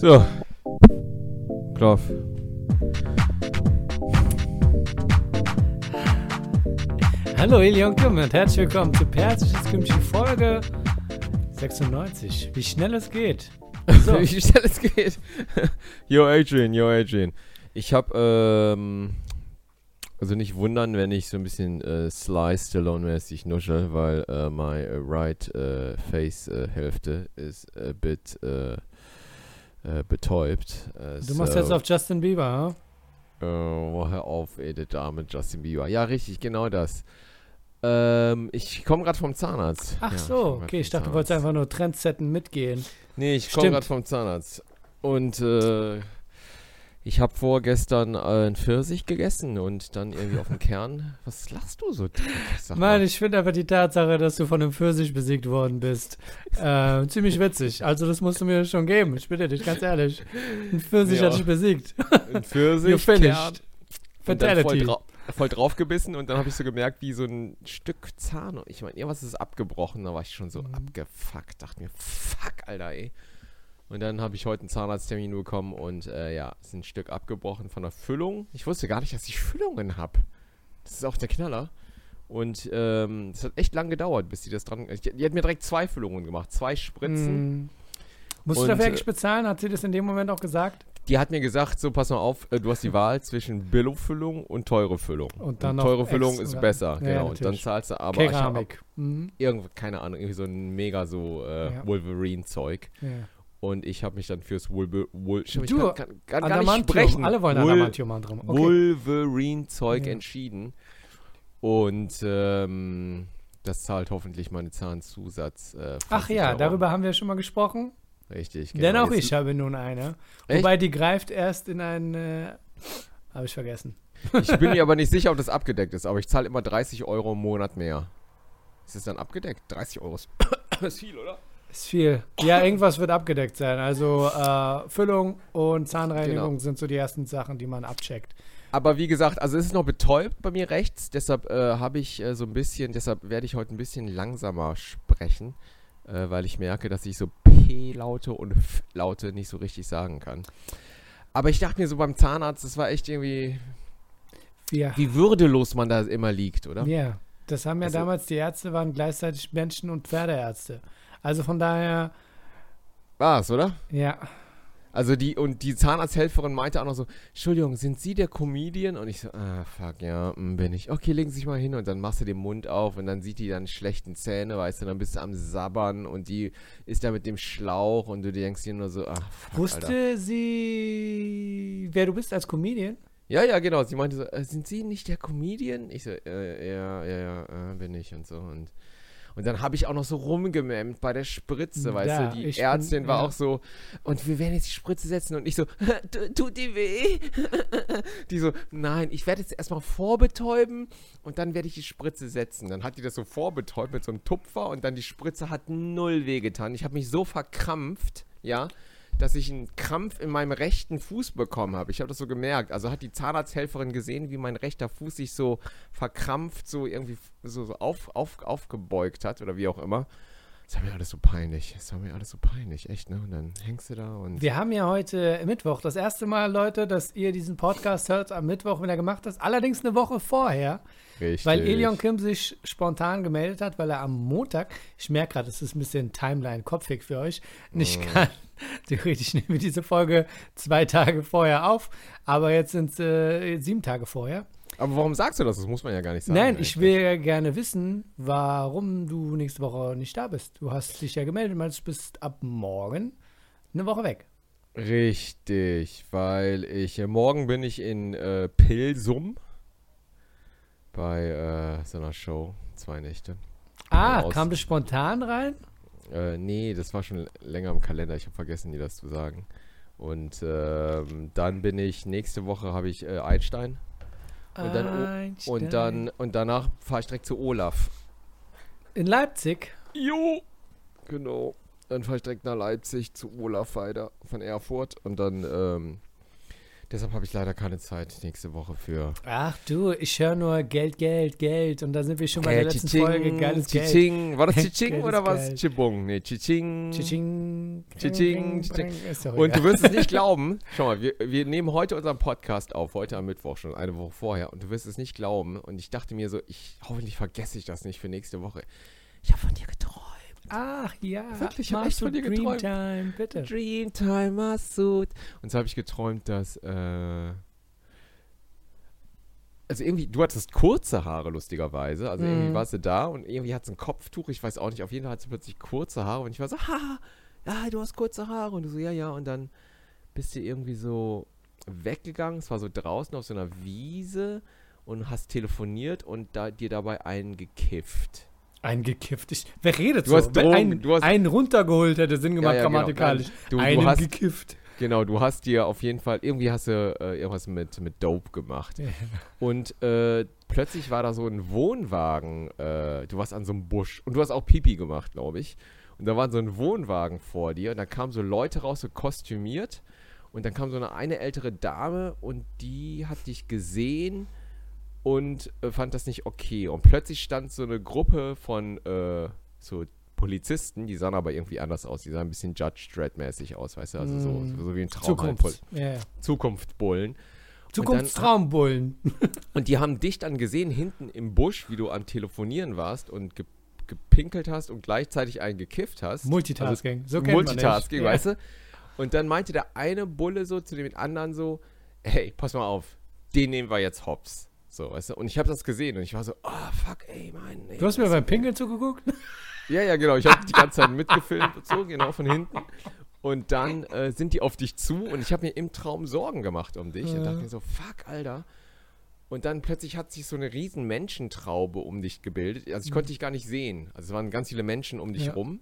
So. Klauf. Hallo Elion Kim und herzlich willkommen zu Persisches Kümmchen Folge 96. Wie schnell es geht. So. Wie schnell es geht. yo Adrian, yo Adrian. Ich hab, ähm, also nicht wundern, wenn ich so ein bisschen äh, Sly Stallone-mäßig nusche, weil äh, my right äh, face äh, Hälfte ist a bit äh, äh, betäubt. Äh, du machst so, jetzt auf Justin Bieber, hm? Oh, hör auf, ey, der Dame Justin Bieber. Ja, richtig, genau das. Ähm, ich komme gerade vom Zahnarzt. Ach ja, so, okay, ich dachte, du wolltest einfach nur Trendsetten mitgehen. Nee, ich komme gerade vom Zahnarzt. Und äh, ich habe vorgestern äh, einen Pfirsich gegessen und dann irgendwie auf dem Kern. Was lachst du so? Nein, ich finde einfach die Tatsache, dass du von einem Pfirsich besiegt worden bist, äh, ziemlich witzig. Also das musst du mir schon geben. Ich bitte dich, ganz ehrlich. Ein Pfirsich ja. hat dich besiegt. Ein Pfirsich, you finished. Fatality. Voll, dra voll draufgebissen und dann habe ich so gemerkt, wie so ein Stück Zahn. Ich meine, irgendwas ist abgebrochen. Da war ich schon so mhm. abgefuckt. Dachte mir, fuck, Alter, ey. Und dann habe ich heute einen Zahnarzttermin bekommen und äh, ja, ist ein Stück abgebrochen von der Füllung. Ich wusste gar nicht, dass ich Füllungen habe. Das ist auch der Knaller. Und ähm, es hat echt lang gedauert, bis die das dran. Die, die hat mir direkt zwei Füllungen gemacht, zwei Spritzen. Mm. Musst und, du dafür eigentlich bezahlen? Hat sie das in dem Moment auch gesagt? Die hat mir gesagt, so pass mal auf, äh, du hast die Wahl zwischen Billo-Füllung und teure Füllung. Und dann und teure Füllung ist besser, ja, genau. und dann zahlst du aber Keramik. Mhm. Irgendwie, keine Ahnung, irgendwie so ein mega so äh, ja. Wolverine-Zeug. Ja. Und ich habe mich dann fürs Wolver Wol du, kann, kann, kann gar nicht sprechen. Alle wollen Wol Adamantium drum. Okay. Wolverine-Zeug ja. entschieden. Und ähm, das zahlt hoffentlich meine Zahnzusatz. Äh, Ach ja, Euro. darüber haben wir schon mal gesprochen. Richtig, genau. Denn auch Jetzt ich habe nun eine. Echt? Wobei die greift erst in ein. Äh, habe ich vergessen. Ich bin mir aber nicht sicher, ob das abgedeckt ist, aber ich zahle immer 30 Euro im Monat mehr. Ist das dann abgedeckt? 30 Euro ist viel, oder? Ist viel. Ja, irgendwas wird abgedeckt sein. Also äh, Füllung und Zahnreinigung genau. sind so die ersten Sachen, die man abcheckt. Aber wie gesagt, also es ist noch betäubt bei mir rechts, deshalb äh, habe ich äh, so ein bisschen, deshalb werde ich heute ein bisschen langsamer sprechen, äh, weil ich merke, dass ich so P-Laute und F-Laute nicht so richtig sagen kann. Aber ich dachte mir so beim Zahnarzt, das war echt irgendwie, ja. wie würdelos man da immer liegt, oder? Ja, das haben ja also, damals, die Ärzte waren gleichzeitig Menschen- und Pferdeärzte. Also von daher. War es, oder? Ja. Also die, und die Zahnarzthelferin meinte auch noch so, Entschuldigung, sind Sie der Comedian? Und ich so, ah, fuck, ja, mm, bin ich. Okay, legen Sie sich mal hin und dann machst du den Mund auf und dann sieht die dann schlechten Zähne, weißt du, dann bist du am Sabbern und die ist da mit dem Schlauch und du denkst dir nur so, ah, fuck, Wusste Alter. sie, wer du bist als Comedian? Ja, ja, genau. Sie meinte so, äh, sind Sie nicht der Comedian? Ich so, äh, ja, ja, ja, äh, bin ich und so und und dann habe ich auch noch so rumgememmt bei der Spritze, weißt ja, du? Die Ärztin bin, war ja. auch so, und wir werden jetzt die Spritze setzen und ich so, tut die weh? die so, nein, ich werde jetzt erstmal vorbetäuben und dann werde ich die Spritze setzen. Dann hat die das so vorbetäubt mit so einem Tupfer und dann die Spritze hat null weh getan. Ich habe mich so verkrampft, ja dass ich einen Krampf in meinem rechten Fuß bekommen habe. Ich habe das so gemerkt. Also hat die Zahnarzthelferin gesehen, wie mein rechter Fuß sich so verkrampft, so irgendwie so, so auf, auf, aufgebeugt hat oder wie auch immer. Das war mir alles so peinlich. Das war mir alles so peinlich, echt, ne? Und dann hängst du da und. Wir haben ja heute Mittwoch. Das erste Mal, Leute, dass ihr diesen Podcast hört am Mittwoch, wenn er gemacht ist. Allerdings eine Woche vorher. Richtig. Weil Elion Kim sich spontan gemeldet hat, weil er am Montag, ich merke gerade, es ist ein bisschen Timeline kopfig für euch, nicht mm. kann. Theoretisch nehmen wir diese Folge zwei Tage vorher auf, aber jetzt sind es äh, sieben Tage vorher. Aber warum sagst du das? Das muss man ja gar nicht sagen. Nein, ich will ja gerne wissen, warum du nächste Woche nicht da bist. Du hast dich ja gemeldet, meinst du bist ab morgen eine Woche weg. Richtig, weil ich äh, morgen bin ich in äh, Pilsum bei äh, so einer Show, zwei Nächte. Ah, kam das spontan rein? Äh, nee, das war schon länger im Kalender. Ich habe vergessen, dir das zu sagen. Und ähm, dann bin ich nächste Woche habe ich äh, Einstein. Und dann, und dann und danach fahre ich direkt zu Olaf. In Leipzig? Jo. Genau. Dann fahre ich direkt nach Leipzig zu Olaf weiter von Erfurt und dann ähm, Deshalb habe ich leider keine Zeit nächste Woche für. Ach du, ich höre nur Geld, Geld, Geld. Und da sind wir schon bei der letzten Folge. Geiles Geld. War das Chiching oder was? Chibung? Nee, Chiching. Chiching. Chiching. Chiching. Und du wirst es nicht glauben. Schau mal, wir, wir nehmen heute unseren Podcast auf, heute am Mittwoch, schon eine Woche vorher. Und du wirst es nicht glauben. Und ich dachte mir so, ich hoffentlich vergesse ich das nicht für nächste Woche. Ich habe von dir geträumt. Ach ja, wirklich, ich habe echt von dir geträumt. Dreamtime, bitte. Dreamtime, Masud. Und so habe ich geträumt, dass, äh, also irgendwie, du hattest kurze Haare, lustigerweise. Also mm. irgendwie mhm. warst du da und irgendwie hat sie ein Kopftuch, ich weiß auch nicht, auf jeden Fall hat sie plötzlich kurze Haare und ich war so, haha, ja, du hast kurze Haare. Und du so, ja, ja. Und dann bist du irgendwie so weggegangen, es war so draußen auf so einer Wiese und hast telefoniert und da, dir dabei einen gekifft. Eingekifft. Ich, wer redet du so? Hast Drogen, ein, du hast einen runtergeholt hätte Sinn gemacht, ja, ja, genau. grammatikalisch. Genau. Du, einen du hast, gekifft. Genau, du hast dir auf jeden Fall, irgendwie hast du äh, irgendwas mit, mit Dope gemacht. Ja. Und äh, plötzlich war da so ein Wohnwagen, äh, du warst an so einem Busch und du hast auch Pipi gemacht, glaube ich. Und da war so ein Wohnwagen vor dir und da kamen so Leute raus, so kostümiert. Und dann kam so eine, eine ältere Dame und die hat dich gesehen und äh, fand das nicht okay. Und plötzlich stand so eine Gruppe von äh, so Polizisten, die sahen aber irgendwie anders aus. Die sahen ein bisschen Judge Dredd-mäßig aus, weißt du? Also so, mm. so wie ein Traum. Zukunft. Yeah. Zukunftsbullen. Zukunftstraumbullen. und die haben dich dann gesehen hinten im Busch, wie du am Telefonieren warst und ge gepinkelt hast und gleichzeitig einen gekifft hast. Multitasking. Also, so kennt Multitasking, man weißt du? Und dann meinte der eine Bulle so zu dem anderen so, hey, pass mal auf, den nehmen wir jetzt hops. So, weißt du? Und ich habe das gesehen und ich war so, oh, fuck, ey, mein. Ey, du hast mir beim Pinkeln zugeguckt? Ja, ja, genau. Ich habe die ganze Zeit mitgefilmt und so, genau von hinten. Und dann äh, sind die auf dich zu und ich habe mir im Traum Sorgen gemacht um dich und dachte mir so, fuck, Alter. Und dann plötzlich hat sich so eine riesen Menschentraube um dich gebildet. Also ich konnte dich gar nicht sehen. Also es waren ganz viele Menschen um dich ja. rum.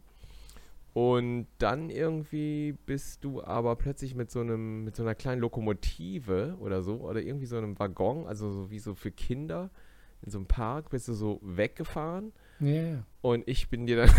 Und dann irgendwie bist du aber plötzlich mit so einem, mit so einer kleinen Lokomotive oder so, oder irgendwie so einem Waggon, also so wie so für Kinder, in so einem Park, bist du so weggefahren. Ja. Yeah. Und ich bin dir dann.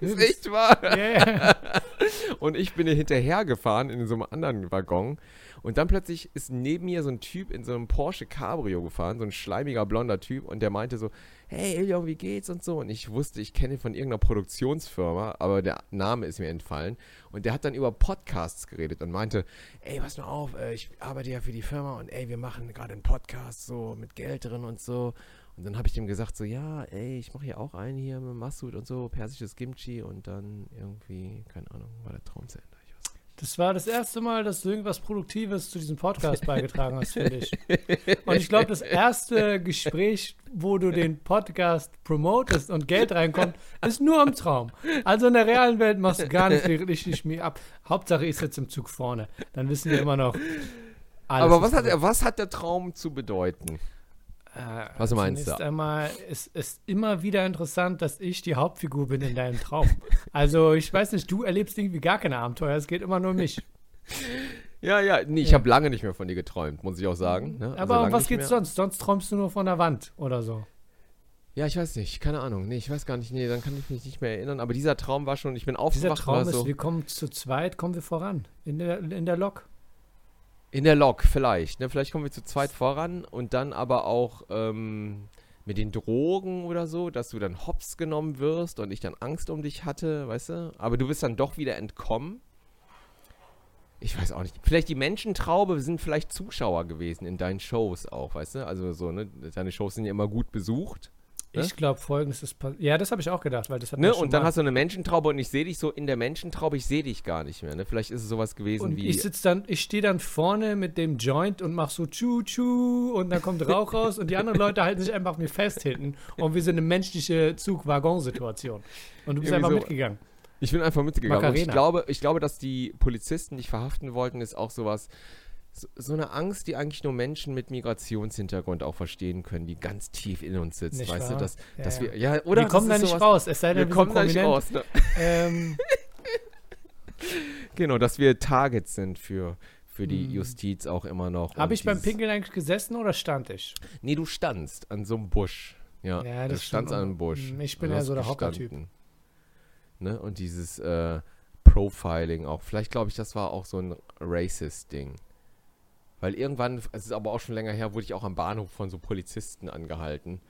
ist echt wahr. Yeah. Und ich bin dir hinterhergefahren in so einem anderen Waggon. Und dann plötzlich ist neben mir so ein Typ in so einem Porsche Cabrio gefahren, so ein schleimiger blonder Typ, und der meinte so: Hey Ilion, wie geht's und so. Und ich wusste, ich kenne ihn von irgendeiner Produktionsfirma, aber der Name ist mir entfallen. Und der hat dann über Podcasts geredet und meinte: Ey, pass mal auf, äh, ich arbeite ja für die Firma und ey, wir machen gerade einen Podcast so mit Geld drin und so. Und dann habe ich dem gesagt, so, ja, ey, ich mache hier auch einen hier mit Massoud und so, persisches Kimchi und dann irgendwie, keine Ahnung, war der Traum zu Ende. Das war das erste Mal, dass du irgendwas Produktives zu diesem Podcast beigetragen hast, finde ich. Und ich glaube, das erste Gespräch, wo du den Podcast promotest und Geld reinkommt, ist nur im Traum. Also in der realen Welt machst du gar nicht richtig mir ab. Hauptsache, ich sitze im Zug vorne. Dann wissen wir immer noch. Alles Aber was hat, was hat der Traum zu bedeuten? Äh, Was meinst du? einmal, es ist immer wieder interessant, dass ich die Hauptfigur bin in deinem Traum. also, ich weiß nicht, du erlebst irgendwie gar keine Abenteuer, es geht immer nur um mich. Ja, ja, nee, ich ja. habe lange nicht mehr von dir geträumt, muss ich auch sagen. Ne? Also Aber um was geht's mehr. sonst? Sonst träumst du nur von der Wand oder so. Ja, ich weiß nicht, keine Ahnung. Nee, ich weiß gar nicht, nee, dann kann ich mich nicht mehr erinnern. Aber dieser Traum war schon, ich bin aufgewacht. Dieser Traum ist, so, wir kommen zu zweit, kommen wir voran. In der, in der Lok. In der Lok vielleicht. Ne? Vielleicht kommen wir zu zweit voran und dann aber auch ähm, mit den Drogen oder so, dass du dann hops genommen wirst und ich dann Angst um dich hatte, weißt du? Aber du bist dann doch wieder entkommen. Ich weiß auch nicht. Vielleicht die Menschentraube sind vielleicht Zuschauer gewesen in deinen Shows auch, weißt du? Also so, ne? Deine Shows sind ja immer gut besucht. Ne? Ich glaube, folgendes ist passiert. Ja, das habe ich auch gedacht, weil das hat ne? Und dann hast du eine Menschentraube und ich sehe dich so in der Menschentraube, ich sehe dich gar nicht mehr. Ne? Vielleicht ist es sowas gewesen und wie. Ich sitze dann, ich stehe dann vorne mit dem Joint und mache so tschu-tschu und dann kommt Rauch raus und die anderen Leute halten sich einfach mir fest hinten und wir sind eine menschliche Zug-Waggon-Situation. Und du bist einfach so. mitgegangen. Ich bin einfach mitgegangen. Und ich glaube, ich glaube, dass die Polizisten dich verhaften wollten, ist auch sowas so, eine Angst, die eigentlich nur Menschen mit Migrationshintergrund auch verstehen können, die ganz tief in uns sitzt, nicht weißt wahr? du, dass, ja, dass wir, ja, oder? Wir kommen da nicht sowas, raus, es sei denn, wir, wir kommen da nicht raus. Ne? Ähm. genau, dass wir Targets sind für, für die hm. Justiz auch immer noch. Habe ich beim Pinkeln eigentlich gesessen oder stand ich? Nee, du standst an so einem Busch. Ja, ja das du standst an einem Busch. Ich bin ja so der Hockertyp. Ne? Und dieses äh, Profiling auch. Vielleicht glaube ich, das war auch so ein Racist-Ding. Weil irgendwann, es ist aber auch schon länger her, wurde ich auch am Bahnhof von so Polizisten angehalten,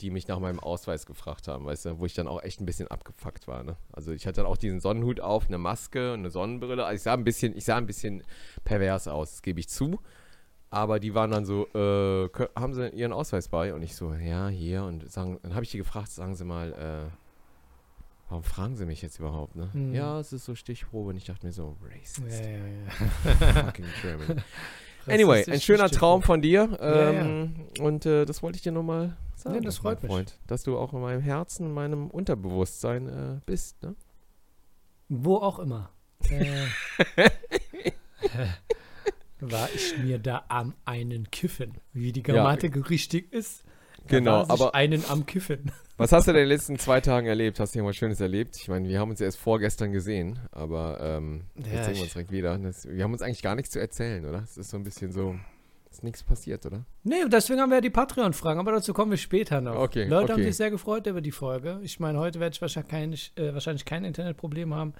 die mich nach meinem Ausweis gefragt haben, weißt du, wo ich dann auch echt ein bisschen abgefuckt war. Ne? Also ich hatte dann auch diesen Sonnenhut auf, eine Maske und eine Sonnenbrille. Also ich sah ein bisschen, ich sah ein bisschen pervers aus, das gebe ich zu. Aber die waren dann so, äh, haben sie ihren Ausweis bei? Und ich so, ja, hier. Und sagen, dann habe ich die gefragt, sagen sie mal, äh, warum fragen sie mich jetzt überhaupt, ne? Hm. Ja, es ist so Stichprobe. Und ich dachte mir so, racist. Ja, ja, ja. Fucking German. Anyway, ein schöner Traum von dir. Ähm, ja, ja. Und äh, das wollte ich dir nochmal sagen. Ja, das freut mich. Freund, dass du auch in meinem Herzen, in meinem Unterbewusstsein äh, bist. Ne? Wo auch immer. äh, war ich mir da am einen Kiffen. Wie die Grammatik richtig ist. Genau, aber einen am Kiffen. Was hast du denn in den letzten zwei Tagen erlebt? Hast du irgendwas Schönes erlebt? Ich meine, wir haben uns ja erst vorgestern gesehen, aber ähm, ja, jetzt sehen wir uns direkt wieder. Das, wir haben uns eigentlich gar nichts zu erzählen, oder? Es ist so ein bisschen so, ist nichts passiert, oder? Nee, deswegen haben wir ja die Patreon-Fragen, aber dazu kommen wir später noch. Okay, Leute okay. haben sich sehr gefreut über die Folge. Ich meine, heute werde ich wahrscheinlich kein, äh, wahrscheinlich kein Internetproblem haben.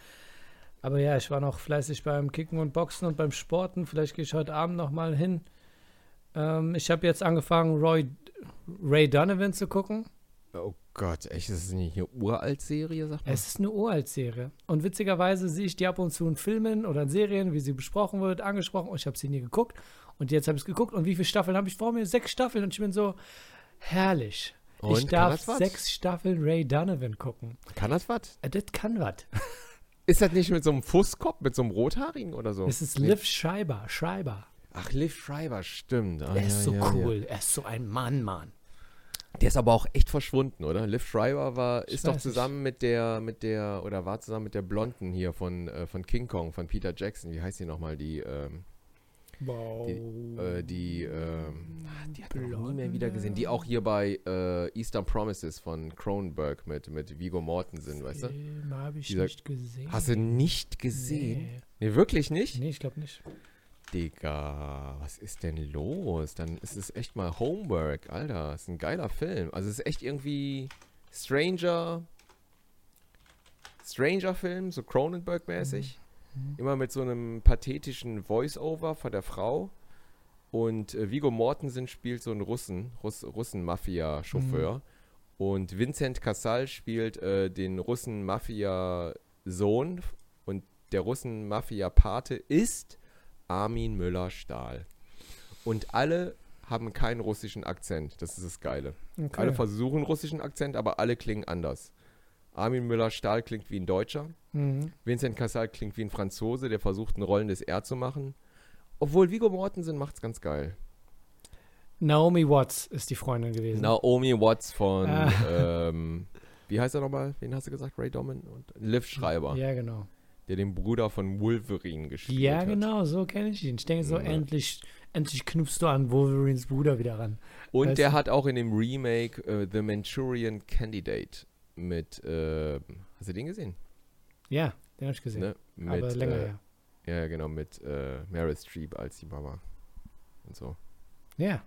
Aber ja, ich war noch fleißig beim Kicken und Boxen und beim Sporten. Vielleicht gehe ich heute Abend noch mal hin. Ähm, ich habe jetzt angefangen, Roy, Ray Donovan zu gucken. Oh Gott, echt, ist das nicht eine Uralt-Serie, sagt man? Es ist eine Uralt-Serie. Und witzigerweise sehe ich die ab und zu in Filmen oder in Serien, wie sie besprochen wird, angesprochen. Und ich habe sie nie geguckt. Und jetzt habe ich es geguckt. Und wie viele Staffeln habe ich vor mir? Sechs Staffeln. Und ich bin so, herrlich. Und, ich darf sechs Staffeln Ray Donovan gucken. Kann das was? Äh, das kann was. Ist das nicht mit so einem Fusskopf, mit so einem Rothaarigen oder so? Es ist Liv Schreiber, Schreiber. Ach, Liv Schreiber, stimmt. Ah, er ist ja, so ja, cool. Ja. Er ist so ein Mann, Mann. Der ist aber auch echt verschwunden, oder? Liv Schreiber war, ist doch zusammen nicht. mit der, mit der, oder war zusammen mit der Blonden hier von, äh, von King Kong, von Peter Jackson. Wie heißt die nochmal? Die, ähm, wow. die, äh, die, ähm, ah, die hat man nie mehr wieder gesehen. Die auch hier bei äh, Eastern Promises von Cronenberg mit, mit Vigo Mortensen, weißt du? Den habe ich Dieser, nicht gesehen. Hast du nicht gesehen? Nee, nee wirklich nicht? Nee, ich glaube nicht. Digga, was ist denn los? Dann ist es echt mal Homework, Alter. Ist ein geiler Film. Also es ist echt irgendwie Stranger. Stranger-Film, so Cronenberg-mäßig. Mhm. Immer mit so einem pathetischen Voice-Over von der Frau. Und äh, Vigo Mortensen spielt so einen Russen, Russ, Russen-Mafia-Chauffeur. Mhm. Und Vincent Cassal spielt äh, den Russen-Mafia-Sohn. Und der Russen-Mafia-Pate ist Armin Müller-Stahl. Und alle haben keinen russischen Akzent. Das ist das Geile. Okay. Alle versuchen russischen Akzent, aber alle klingen anders. Armin Müller-Stahl klingt wie ein Deutscher. Mhm. Vincent Cassel klingt wie ein Franzose, der versucht, ein rollendes R zu machen. Obwohl Vigo Mortensen macht es ganz geil. Naomi Watts ist die Freundin gewesen. Naomi Watts von, ah. ähm, wie heißt er nochmal? Wen hast du gesagt? Ray Domin und Liv Schreiber. Ja, genau der den Bruder von Wolverine gespielt ja, hat. Ja, genau, so kenne ich ihn. Ich denke so, ja. endlich, endlich knüpfst du an Wolverines Bruder wieder ran. Und weißt der du? hat auch in dem Remake uh, The Manchurian Candidate mit, uh, hast du den gesehen? Ja, den habe ich gesehen. Ne? Mit, Aber länger äh, her. Ja, genau, mit äh, Meryl Streep als die Mama und so. Ja.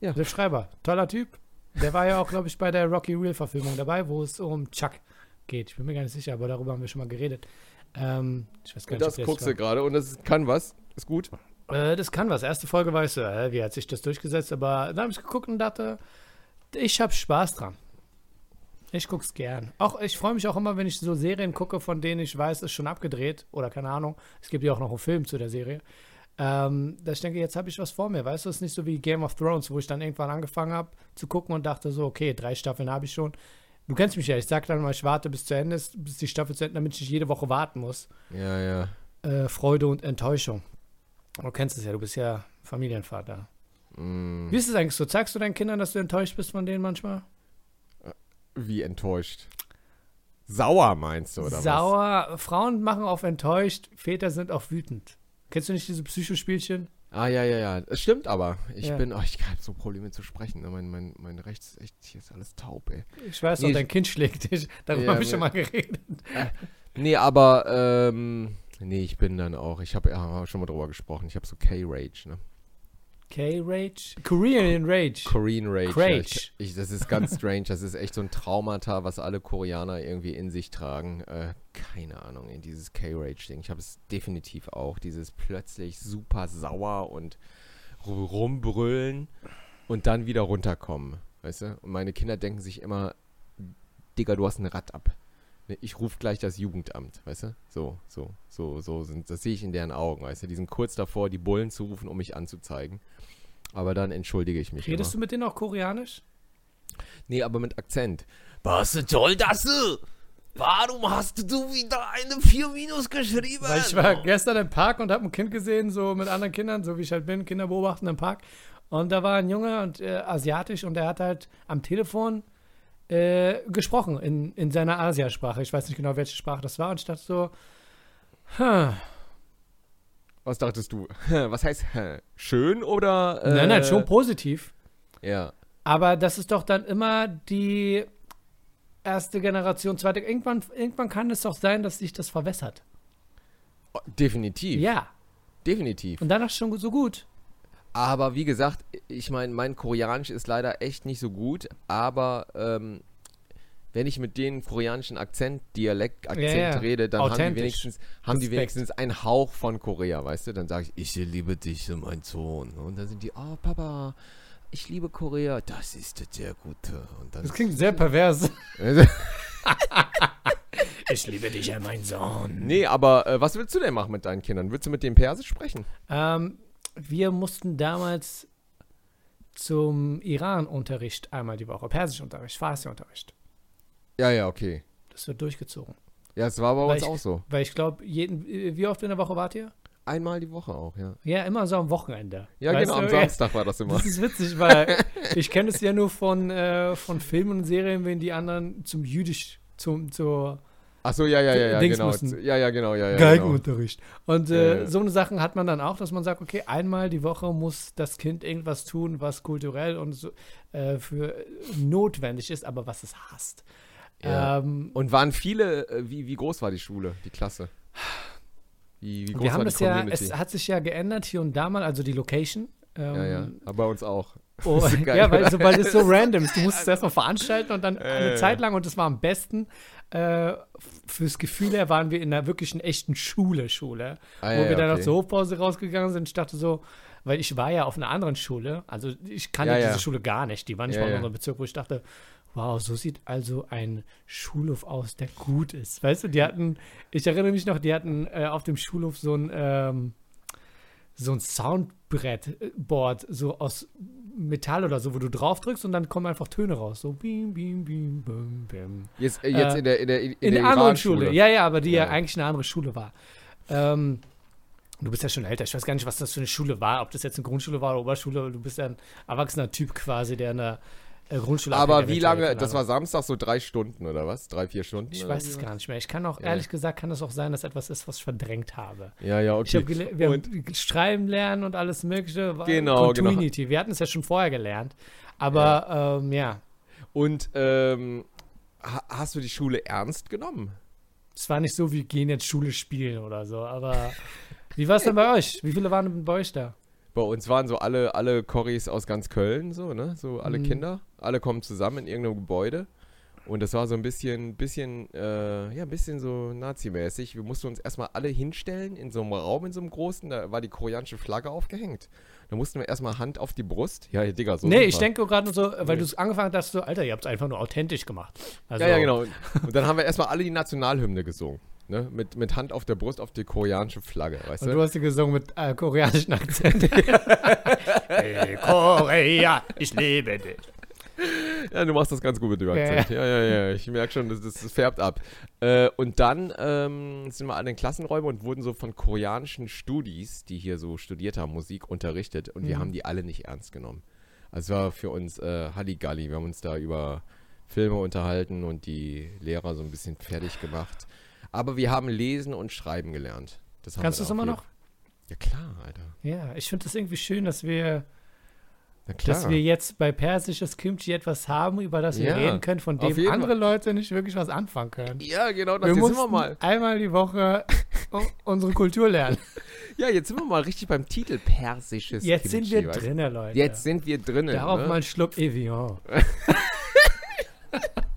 Ja. Der Schreiber, toller Typ. Der war ja auch, glaube ich, bei der Rocky Real Verfilmung dabei, wo es um Chuck geht. Ich bin mir gar nicht sicher, aber darüber haben wir schon mal geredet. Ähm, ich weiß gar nicht, das guckst du gerade und das kann was. Ist gut. Äh, das kann was. Erste Folge ich so, äh, wie hat sich das durchgesetzt? Aber dann habe ich geguckt und dachte, ich habe Spaß dran. Ich gucke es gern. Auch ich freue mich auch immer, wenn ich so Serien gucke, von denen ich weiß, es ist schon abgedreht oder keine Ahnung. Es gibt ja auch noch einen Film zu der Serie. Ähm, dass ich denke, jetzt habe ich was vor mir. Weißt du, es ist nicht so wie Game of Thrones, wo ich dann irgendwann angefangen habe zu gucken und dachte so, okay, drei Staffeln habe ich schon. Du kennst mich ja, ich sag dann mal, ich warte bis zu Ende, bis die Staffel zu Ende, damit ich nicht jede Woche warten muss. Ja, ja. Äh, Freude und Enttäuschung. Du kennst es ja, du bist ja Familienvater. Mm. Wie ist es eigentlich so? Zeigst du deinen Kindern, dass du enttäuscht bist von denen manchmal? Äh, wie enttäuscht? Sauer meinst du, oder Sauer. was? Frauen machen auf enttäuscht, Väter sind auch wütend. Kennst du nicht diese Psychospielchen? Ah, ja, ja, ja. Es stimmt aber. Ich ja. bin, oh, ich habe so Probleme zu sprechen. Ne? Mein, mein, mein Rechts, echt, hier ist alles taub, ey. Ich weiß nee, dein Kind schlägt dich. Darüber ja, habe ich schon mal geredet. Äh, nee, aber, ähm, nee, ich bin dann auch, ich habe ja schon mal drüber gesprochen, ich habe so K-Rage, ne? K-Rage? Korean Rage. Korean Rage. Ja, ich, ich, das ist ganz strange. Das ist echt so ein Traumata, was alle Koreaner irgendwie in sich tragen. Äh, keine Ahnung, in dieses K-Rage-Ding. Ich habe es definitiv auch. Dieses plötzlich super sauer und rumbrüllen und dann wieder runterkommen. Weißt du? Und meine Kinder denken sich immer, Digga, du hast ein Rad ab. Ne, ich rufe gleich das Jugendamt, weißt du? So, so, so, so sind, das sehe ich in deren Augen, weißt du? Die sind kurz davor, die Bullen zu rufen, um mich anzuzeigen. Aber dann entschuldige ich mich. Redest immer. du mit denen auch koreanisch? Nee, aber mit Akzent. Was toll, dass du? Warum hast du wieder eine 4 Minus geschrieben? Weil ich war gestern im Park und habe ein Kind gesehen, so mit anderen Kindern, so wie ich halt bin, Kinder beobachten im Park. Und da war ein Junge und äh, asiatisch und der hat halt am Telefon äh, gesprochen in, in seiner Asiasprache. Ich weiß nicht genau, welche Sprache das war. Und ich dachte so, huh. Was dachtest du? Was heißt schön oder? Äh, nein, nein, schon positiv. Ja. Aber das ist doch dann immer die erste Generation, zweite. Irgendwann, irgendwann kann es doch sein, dass sich das verwässert. Oh, definitiv. Ja. Definitiv. Und danach schon so gut. Aber wie gesagt, ich meine, mein Koreanisch ist leider echt nicht so gut, aber ähm, wenn ich mit denen koreanischen Akzent, Dialekt, Akzent ja, ja. rede, dann haben die wenigstens, haben die wenigstens einen Hauch von Korea, weißt du? Dann sage ich, ich liebe dich, mein Sohn. Und dann sind die, oh Papa, ich liebe Korea, das ist der Gute. Und dann das klingt sehr pervers. ich liebe dich, mein Sohn. Nee, aber äh, was willst du denn machen mit deinen Kindern? Willst du mit dem Persisch sprechen? Ähm, wir mussten damals zum Iran-Unterricht einmal die Woche, Persischunterricht, Farsi-Unterricht. Ja, ja, okay. Das wird durchgezogen. Ja, es war bei weil uns ich, auch so. Weil ich glaube, wie oft in der Woche wart ihr? Einmal die Woche auch, ja. Ja, immer so am Wochenende. Ja, weißt genau, du? am Samstag war das immer. Das ist witzig, weil ich kenne es ja nur von, äh, von Filmen und Serien, wenn die anderen zum Jüdisch, zum, zur Ach so, ja, ja, ja, ja, Dings genau. Müssen. Ja, ja, genau, ja, ja. Geigenunterricht. Genau. Und äh, ja, so eine Sachen hat man dann auch, dass man sagt, okay, einmal die Woche muss das Kind irgendwas tun, was kulturell und so, äh, für notwendig ist, aber was es hasst. Ähm, und waren viele, äh, wie, wie groß war die Schule, die Klasse? Wie, wie groß wir haben war das ja, es hat sich ja geändert hier und da mal, also die Location. Ähm, ja, ja, aber bei uns auch. Oh, ja, weil, so, weil es so random ist. Du musst es erstmal veranstalten und dann eine Zeit lang, und das war am besten, äh, fürs Gefühl her waren wir in einer wirklichen echten Schule, Schule. Ah, wo ja, wir dann okay. noch zur Hochpause rausgegangen sind. Ich dachte so, weil ich war ja auf einer anderen Schule, also ich kannte ja, diese Schule gar nicht. Die war nicht mal in unserem Bezirk, wo ich dachte, wow, so sieht also ein Schulhof aus, der gut ist. Weißt du, die hatten, ich erinnere mich noch, die hatten äh, auf dem Schulhof so ein, ähm, so ein Soundbrettboard, so aus Metall oder so, wo du drauf drückst und dann kommen einfach Töne raus. So bim, bim, bim, bim, bim. Jetzt, äh, jetzt äh, in der in der in, in der anderen Schule. Ja, ja, aber die ja, ja eigentlich eine andere Schule war. Ähm, du bist ja schon älter. Ich weiß gar nicht, was das für eine Schule war. Ob das jetzt eine Grundschule war oder Oberschule. Du bist ja ein erwachsener Typ quasi, der in der äh, Grundschule Aber wie lange? Das war Samstag so drei Stunden oder was? Drei, vier Stunden? Ich weiß es gar nicht mehr. Ich kann auch, ja. ehrlich gesagt, kann es auch sein, dass etwas ist, was ich verdrängt habe. Ja, ja, okay. Ich hab wir und haben schreiben lernen und alles Mögliche. Genau, Continuity. Genau. Wir hatten es ja schon vorher gelernt. Aber ja. Ähm, ja. Und ähm, hast du die Schule ernst genommen? Es war nicht so, wir gehen jetzt Schule spielen oder so, aber wie war es denn bei euch? Wie viele waren bei euch da? Bei uns waren so alle, alle Corris aus ganz Köln, so, ne? So alle mhm. Kinder. Alle kommen zusammen in irgendeinem Gebäude. Und das war so ein bisschen, bisschen, äh, ja, ein bisschen so nazimäßig. Wir mussten uns erstmal alle hinstellen in so einem Raum, in so einem großen, da war die koreanische Flagge aufgehängt. Da mussten wir erstmal Hand auf die Brust. Ja, Digga, so. Nee, ich denke gerade so, weil nee. du es angefangen hast, so, Alter, ihr habt es einfach nur authentisch gemacht. Also, ja, ja, genau. Und dann haben wir erstmal alle die Nationalhymne gesungen. Ne? Mit, mit Hand auf der Brust auf die koreanische Flagge, weißt Und du? du hast sie gesungen mit äh, koreanischen Akzent. hey, Korea, ich liebe dich. Ja, du machst das ganz gut mit dem Akzent. Ja, ja, ja. Ich merke schon, das, das, färbt ab. Äh, und dann ähm, sind wir alle in Klassenräumen und wurden so von koreanischen Studis, die hier so studiert haben, Musik unterrichtet. Und mhm. wir haben die alle nicht ernst genommen. Also es war für uns äh, Halligalli. Wir haben uns da über Filme unterhalten und die Lehrer so ein bisschen fertig gemacht. Aber wir haben lesen und schreiben gelernt. Kannst du es immer noch? Ja, klar, Alter. Ja, ich finde das irgendwie schön, dass wir, dass wir jetzt bei persisches Kimchi etwas haben, über das wir ja, reden können, von dem andere Fall. Leute nicht wirklich was anfangen können. Ja, genau, das wir sind wir mal. Einmal die Woche unsere Kultur lernen. Ja, jetzt sind wir mal richtig beim Titel persisches Jetzt Kimchi, sind wir drinnen, Leute. Jetzt sind wir drinnen. Darauf ne? mal einen Schluck Evian.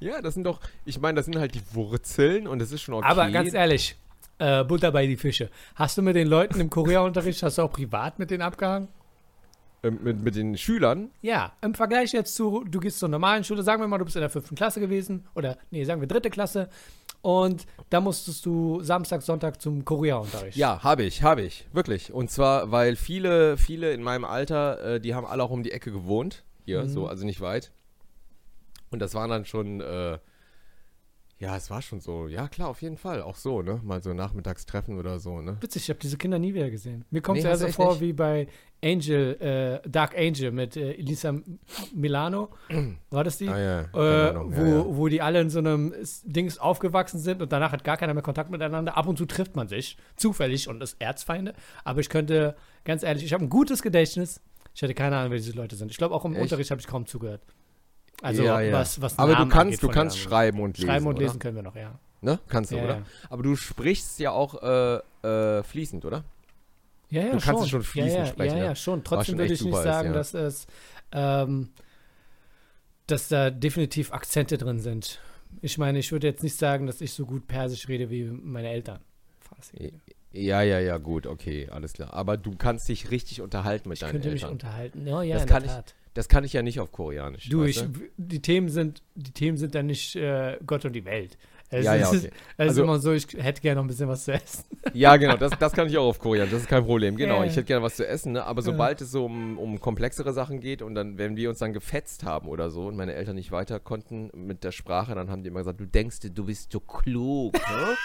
ja, das sind doch, ich meine, das sind halt die Wurzeln und das ist schon okay. Aber ganz ehrlich, äh, Butter bei die Fische. Hast du mit den Leuten im Korea-Unterricht, hast du auch privat mit denen abgehangen? Ähm, mit, mit den Schülern? Ja, im Vergleich jetzt zu, du gehst zur normalen Schule, sagen wir mal, du bist in der fünften Klasse gewesen, oder nee, sagen wir dritte Klasse, und da musstest du Samstag, Sonntag zum Korea-Unterricht. Ja, habe ich, habe ich, wirklich. Und zwar, weil viele, viele in meinem Alter, äh, die haben alle auch um die Ecke gewohnt, hier, mhm. so, also nicht weit. Und das waren dann schon, äh, ja, es war schon so. Ja, klar, auf jeden Fall. Auch so, ne? Mal so Nachmittagstreffen oder so, ne? Witzig, ich habe diese Kinder nie wieder gesehen. Mir kommt es nee, ja so vor nicht? wie bei Angel, äh, Dark Angel mit äh, Elisa Milano. War das die? Ah, ja. Äh, wo, ja, ja. wo die alle in so einem Dings aufgewachsen sind und danach hat gar keiner mehr Kontakt miteinander. Ab und zu trifft man sich, zufällig und ist Erzfeinde. Aber ich könnte, ganz ehrlich, ich habe ein gutes Gedächtnis. Ich hatte keine Ahnung, wer diese Leute sind. Ich glaube, auch im Echt? Unterricht habe ich kaum zugehört. Also ja, ja. was, was Aber Namen du kannst, du kannst schreiben und lesen. Schreiben und oder? lesen können wir noch, ja. Ne? Kannst du, ja, oder? Aber du sprichst ja auch äh, äh, fließend, oder? Ja, ja, du kannst schon, schon fließend ja, sprechen. Ja, ja, schon. Trotzdem würde ich nicht sagen, ist, dass es ähm, dass da definitiv Akzente drin sind. Ich meine, ich würde jetzt nicht sagen, dass ich so gut Persisch rede wie meine Eltern. Ja, ja, ja, gut, okay, alles klar. Aber du kannst dich richtig unterhalten mit ich deinen Eltern. Ich könnte mich unterhalten. Ja, ja, das kann ich, das kann ich ja nicht auf Koreanisch. Du, ich, die Themen sind, die Themen sind dann nicht äh, Gott und die Welt. Es ja, ja, okay. ist, also, immer so, ich hätte gerne noch ein bisschen was zu essen. Ja, genau, das, das kann ich auch auf Koreanisch, das ist kein Problem. Genau, ich hätte gerne was zu essen, ne? aber sobald es so um, um komplexere Sachen geht und dann, wenn wir uns dann gefetzt haben oder so und meine Eltern nicht weiter konnten mit der Sprache, dann haben die immer gesagt, du denkst, du bist so klug, ne?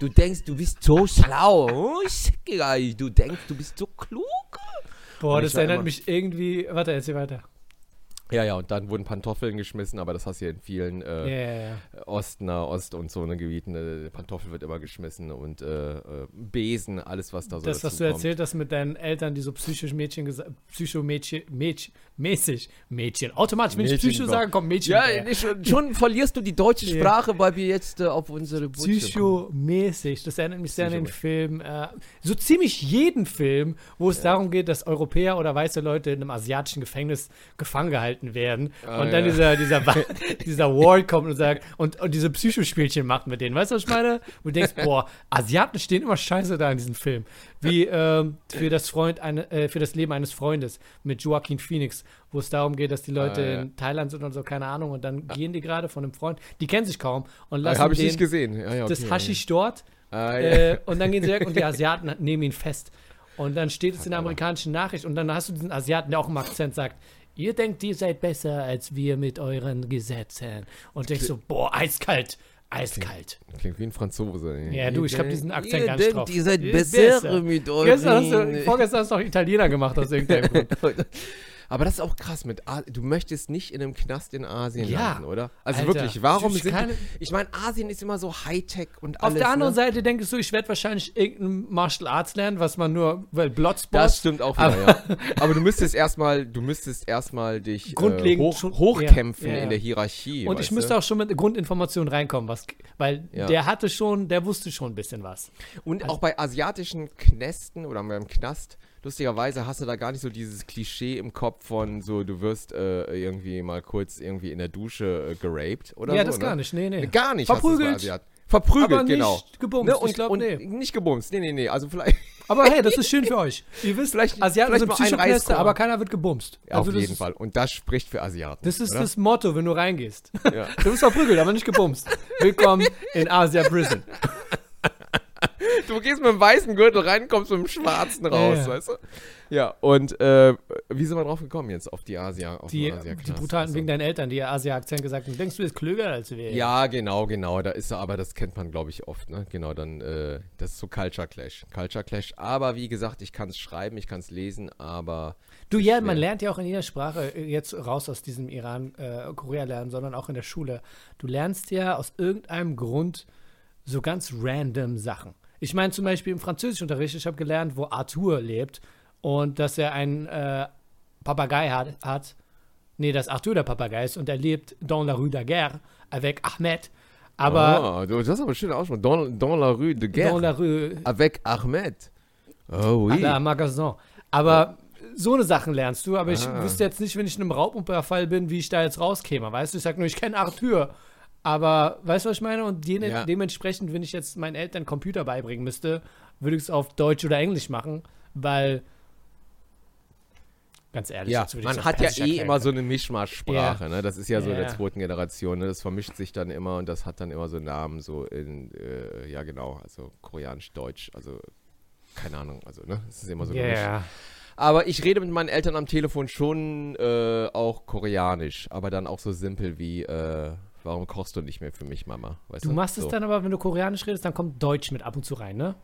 Du denkst, du bist so schlau. Oh, du denkst, du bist so klug. Boah, das erinnert mich irgendwie. Warte, erzähl weiter. Ja, ja, und dann wurden Pantoffeln geschmissen, aber das hast du ja in vielen äh, yeah. Ost, Nahost und so ne, Gebieten. Äh, Pantoffel wird immer geschmissen und äh, äh Besen, alles, was da so Das, was du erzählt hast mit deinen Eltern, die so psychisch Mädchen gesagt Psycho-Mädchen, Mädchen, mäßig Mädchen. Automatisch, wenn Mädchen ich Psycho sage, kommt Mädchen. Ja, schon, schon, verlierst du die deutsche Sprache, weil wir jetzt äh, auf unsere Psycho-mäßig, das erinnert mich sehr an den Film, äh, so ziemlich jeden Film, wo es ja. darum geht, dass Europäer oder weiße Leute in einem asiatischen Gefängnis gefangen gehalten werden. Oh, und dann ja. dieser, dieser, dieser Ward kommt und sagt, und, und diese Psychospielchen macht mit denen. Weißt du, was ich meine? Und du denkst, boah, Asiaten stehen immer scheiße da in diesem Film. Wie ähm, für, das Freund eine, äh, für das Leben eines Freundes mit Joaquin Phoenix, wo es darum geht, dass die Leute ah, ja. in Thailand sind und so, keine Ahnung, und dann gehen die gerade von einem Freund, die kennen sich kaum und lassen ich nicht gesehen. Ja, ja, okay, das Haschisch dort ah, äh, und dann gehen sie weg und die Asiaten nehmen ihn fest. Und dann steht es in der amerikanischen Nachricht und dann hast du diesen Asiaten, der auch im Akzent sagt, Ihr denkt, ihr seid besser als wir mit euren Gesetzen. Und denkst so, boah, eiskalt. Eiskalt. Klingt, klingt wie ein Franzose. Ja, du, ich habe diesen Akzent ihr ganz denkt, drauf. Ihr seid besser, besser. mit euren... Gestern hast du, vorgestern hast du auch Italiener gemacht aus irgendeinem Grund. Aber das ist auch krass mit A Du möchtest nicht in einem Knast in Asien ja. landen, oder? Also Alter, wirklich, warum sind keine, Ich meine, Asien ist immer so Hightech und alles. Auf der anderen ne? Seite denkst du, ich werde wahrscheinlich irgendein Martial Arts lernen, was man nur, weil Bloodsport. Das stimmt auch wieder, aber, ja. Aber du müsstest erstmal, du müsstest erstmal dich äh, grundlegend äh, hoch, hochkämpfen ja, ja, in der Hierarchie. Und ich müsste auch schon mit Grundinformationen reinkommen, was, weil der hatte schon, der wusste schon ein bisschen was. Und also, auch bei asiatischen Knästen oder beim Knast lustigerweise hast du da gar nicht so dieses Klischee im Kopf von so, du wirst äh, irgendwie mal kurz irgendwie in der Dusche äh, geraped oder ja, so. Ja, das ne? gar nicht, nee, nee. Gar nicht. Verprügelt. Verprügelt, aber genau. Nicht gebumst, ne? und, ich glaub, und nee. Nicht gebumst, nee, nee, nee. Also vielleicht. Aber hey, das ist schön für euch. Ihr wisst, vielleicht, Asiaten vielleicht sind Psychopläste, aber keiner wird gebumst. Ja, also auf jeden Fall. Und das spricht für Asiaten. Das ist oder? das Motto, wenn du reingehst. Ja. Du bist verprügelt, aber nicht gebumst. Willkommen in Asia Prison. Du gehst mit dem weißen Gürtel rein, kommst mit dem schwarzen raus, ja. weißt du? Ja, und äh, wie sind wir drauf gekommen jetzt auf die Asia? Auf die, Asia die brutalen also. wegen deinen Eltern, die Asia-Akzent gesagt haben. Denkst du, bist klüger als wir? Ja, genau, genau. Da ist er, aber das kennt man, glaube ich, oft. Ne? Genau, dann, äh, das ist so Culture Clash. Culture Clash. Aber wie gesagt, ich kann es schreiben, ich kann es lesen, aber. Du, ja, man lernt ja auch in jeder Sprache, äh, jetzt raus aus diesem Iran, äh, Korea lernen, sondern auch in der Schule. Du lernst ja aus irgendeinem Grund so ganz random Sachen. Ich meine zum Beispiel im Französischunterricht, ich habe gelernt, wo Arthur lebt und dass er einen äh, Papagei hat, hat. Nee, dass Arthur der Papagei ist und er lebt dans la rue de Guerre avec Ahmed. Aber. Oh, du hast aber schön Aussprache. Dans, dans la rue de Guerre. Dans la rue. Avec Ahmed. Oh oui. À Magasin. Aber so eine Sachen lernst du, aber ah. ich wüsste jetzt nicht, wenn ich in einem Raubüberfall bin, wie ich da jetzt rauskäme. Weißt du, ich sag nur, ich kenne Arthur. Aber weißt du, was ich meine? Und de ja. dementsprechend, wenn ich jetzt meinen Eltern Computer beibringen müsste, würde ich es auf Deutsch oder Englisch machen, weil Ganz ehrlich, ja, man hat ja eh immer so eine Mischmasch-Sprache, ja. ne? Das ist ja, so der zweiten Generation, ne? Das vermischt sich dann immer und das hat dann immer so Namen, so in, äh, ja genau, also koreanisch-deutsch, also keine Ahnung, also, ne? Das ist immer so yeah. Aber ich rede mit meinen Eltern am Telefon schon äh, auch koreanisch, aber dann auch so simpel wie, äh, warum kochst du nicht mehr für mich, Mama? Weißt du, du machst so. es dann aber, wenn du koreanisch redest, dann kommt Deutsch mit ab und zu rein, ne?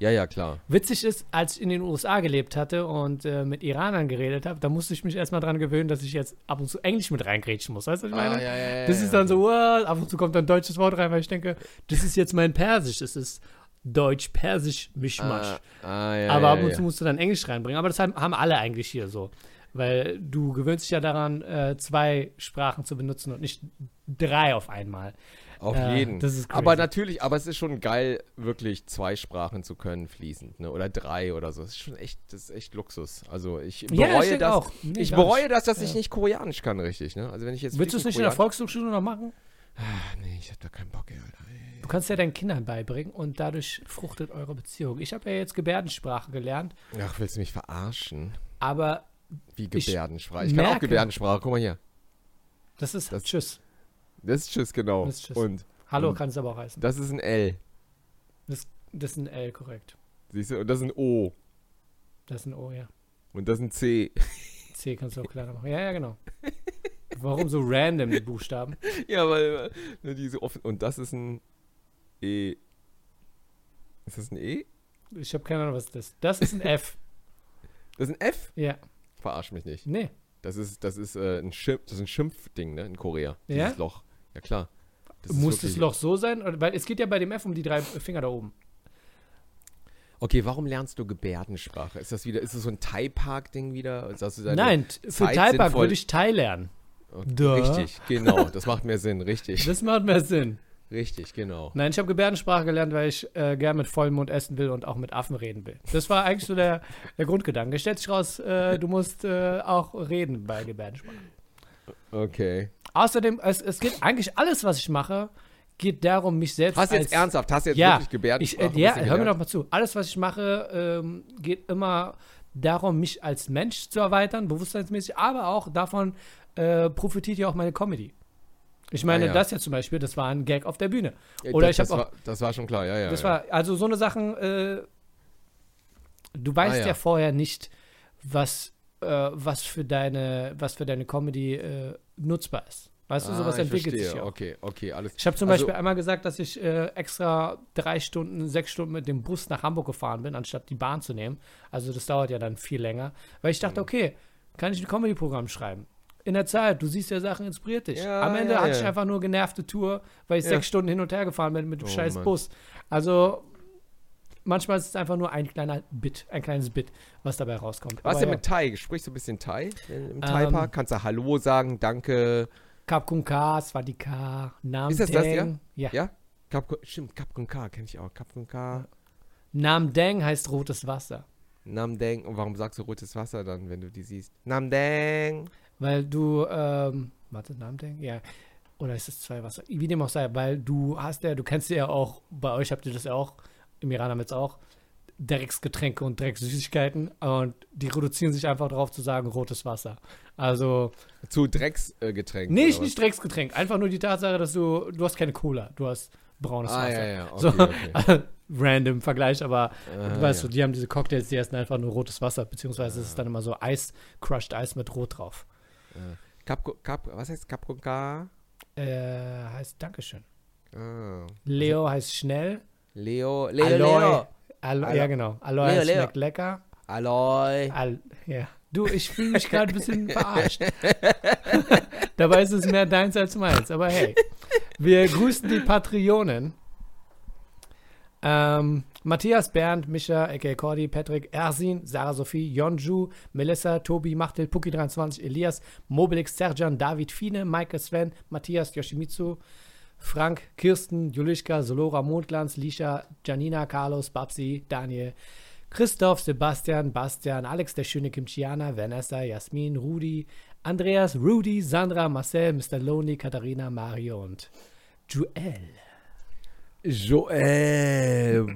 Ja, ja, klar. Witzig ist, als ich in den USA gelebt hatte und äh, mit Iranern geredet habe, da musste ich mich erstmal dran gewöhnen, dass ich jetzt ab und zu Englisch mit reingrätschen muss. Weißt du, was ich ah, meine? Ah, ja, ja, das ist dann so, wow, ab und zu kommt dann ein deutsches Wort rein, weil ich denke, das ist jetzt mein Persisch. Das ist Deutsch-Persisch-Mischmasch. Ah, ah, Aber ab und zu musst du dann Englisch reinbringen. Aber das haben alle eigentlich hier so. Weil du gewöhnst dich ja daran, äh, zwei Sprachen zu benutzen und nicht drei auf einmal. Auf ja, jeden. aber natürlich, aber es ist schon geil, wirklich zwei Sprachen zu können, fließend, ne? Oder drei oder so. Das ist schon echt, das ist echt Luxus. Also ich bereue ja, das. Nee, ich bereue das, dass ja. ich nicht Koreanisch kann, richtig, ne? Also wenn ich jetzt. Willst du es nicht in der Volkshochschule noch machen? Ach, nee, ich hab da keinen Bock, ey, Alter. Du kannst ja deinen Kindern beibringen und dadurch fruchtet eure Beziehung. Ich habe ja jetzt Gebärdensprache gelernt. Ach, willst du mich verarschen? Aber. Wie Gebärdensprache? Ich, ich kann auch Gebärdensprache. Guck mal hier. Das ist das, Tschüss. Das ist Tschüss, genau. Das ist Tschüss. Und, Hallo kann es aber auch heißen. Das ist ein L. Das, das ist ein L, korrekt. Siehst du, und das ist ein O. Das ist ein O, ja. Und das ist ein C. C kannst du auch kleiner machen. Ja, ja, genau. Warum so random die Buchstaben? Ja, weil die so offen. Und das ist ein E. Ist das ein E? Ich habe keine Ahnung, was das ist. Das ist ein F. Das ist ein F? Ja. Verarsch mich nicht. Nee. Das ist, das ist, äh, ein, Schimpf, das ist ein Schimpfding, ne, in Korea. Ja? Dieses Loch. Ja, klar. Das Muss das Loch so sein? Weil es geht ja bei dem F um die drei Finger da oben. Okay, warum lernst du Gebärdensprache? Ist das wieder, ist das so ein Thai-Park-Ding wieder? Nein, für Thai-Park würde ich Thai lernen. Okay, richtig, genau. Das macht mehr Sinn, richtig. Das macht mehr Sinn. Richtig, genau. Nein, ich habe Gebärdensprache gelernt, weil ich äh, gern mit vollem Mund essen will und auch mit Affen reden will. Das war eigentlich so der, der Grundgedanke. Stellt sich raus, äh, du musst äh, auch reden bei Gebärdensprache. Okay. Außerdem, es, es geht eigentlich alles, was ich mache, geht darum, mich selbst Hast du jetzt ernsthaft, hast du jetzt ja, wirklich Gebärdensprache? Ich, äh, ja, hör mir doch mal zu. Alles, was ich mache, ähm, geht immer darum, mich als Mensch zu erweitern, bewusstseinsmäßig, aber auch davon äh, profitiert ja auch meine Comedy. Ich meine, ah, ja. das ja zum Beispiel, das war ein Gag auf der Bühne. Oder das, ich habe auch. das war schon klar, ja, ja. Das ja. war, also so eine Sachen, äh, du weißt ah, ja. ja. vorher nicht, was, äh, was für deine, was für deine Comedy äh, nutzbar ist. Weißt ah, du, sowas entwickelt verstehe. sich ja. Okay, okay, alles Ich habe zum also, Beispiel einmal gesagt, dass ich äh, extra drei Stunden, sechs Stunden mit dem Bus nach Hamburg gefahren bin, anstatt die Bahn zu nehmen. Also das dauert ja dann viel länger. Weil ich dachte, mhm. okay, kann ich ein Comedy-Programm schreiben? In der Zeit. Du siehst ja Sachen, inspiriert dich. Ja, Am Ende ja, hatte ja. ich einfach nur genervte Tour, weil ich sechs Stunden hin und her gefahren bin mit dem oh, scheiß Mann. Bus. Also manchmal ist es einfach nur ein kleiner Bit, ein kleines Bit, was dabei rauskommt. Was denn mit Thai? Sprichst du ein bisschen Thai im Thai-Park? Ähm, Kannst du Hallo sagen, Danke? Kap Kun Ka, Swadika, Nam Ist das das, ja? Ja. ja? Kap, stimmt, Kap Kun Ka kenne ich auch. Kap Kun Ka. Nam Deng heißt rotes Wasser. Nam Deng. Und warum sagst du rotes Wasser dann, wenn du die siehst? Nam Deng. Weil du, ähm, warte, Namen denken? Ja. Oder ist es zwei Wasser? Wie dem auch sei, weil du hast ja, du kennst ja auch, bei euch habt ihr das ja auch, im Iran haben wir es auch, Drecksgetränke und Dreckssüßigkeiten und die reduzieren sich einfach darauf zu sagen rotes Wasser. Also zu Drecksgetränken. Nee, nicht, nicht Drecksgetränk, einfach nur die Tatsache, dass du du hast keine Cola, du hast braunes ah, Wasser. Ja, ja, okay, so, okay. random Vergleich, aber ah, du weißt ja. so, die haben diese Cocktails, die essen einfach nur rotes Wasser, beziehungsweise ah. es ist dann immer so Eis, Crushed Eis mit Rot drauf. Cap, Cap, was heißt Capcom K? Äh, heißt Dankeschön. Ah. Leo heißt schnell. Leo, Leo, Aloy. Leo. Alo ja, genau. Aloy Leo, Leo. schmeckt lecker. Aloy. Al ja. Du, ich fühle mich gerade ein bisschen verarscht. Dabei ist es mehr deins als meins. Aber hey, wir grüßen die Patreonen. Ähm, Matthias, Bernd, Mischa, Eke Cordy, Patrick, Ersin, Sarah Sophie, Jonju, Melissa, Tobi, Machtel, Puki23, Elias, Mobilix, Serjan, David, Fine, Maike, Sven, Matthias, Yoshimitsu, Frank, Kirsten, Julischka, Solora, Mondglanz, Lisha, Janina, Carlos, Babsi, Daniel, Christoph, Sebastian, Bastian, Alex, der schöne Kimchiana, Vanessa, Jasmin, Rudi, Andreas, Rudy, Sandra, Marcel, Mr. Lonely, Katharina, Mario und Joel. Joel.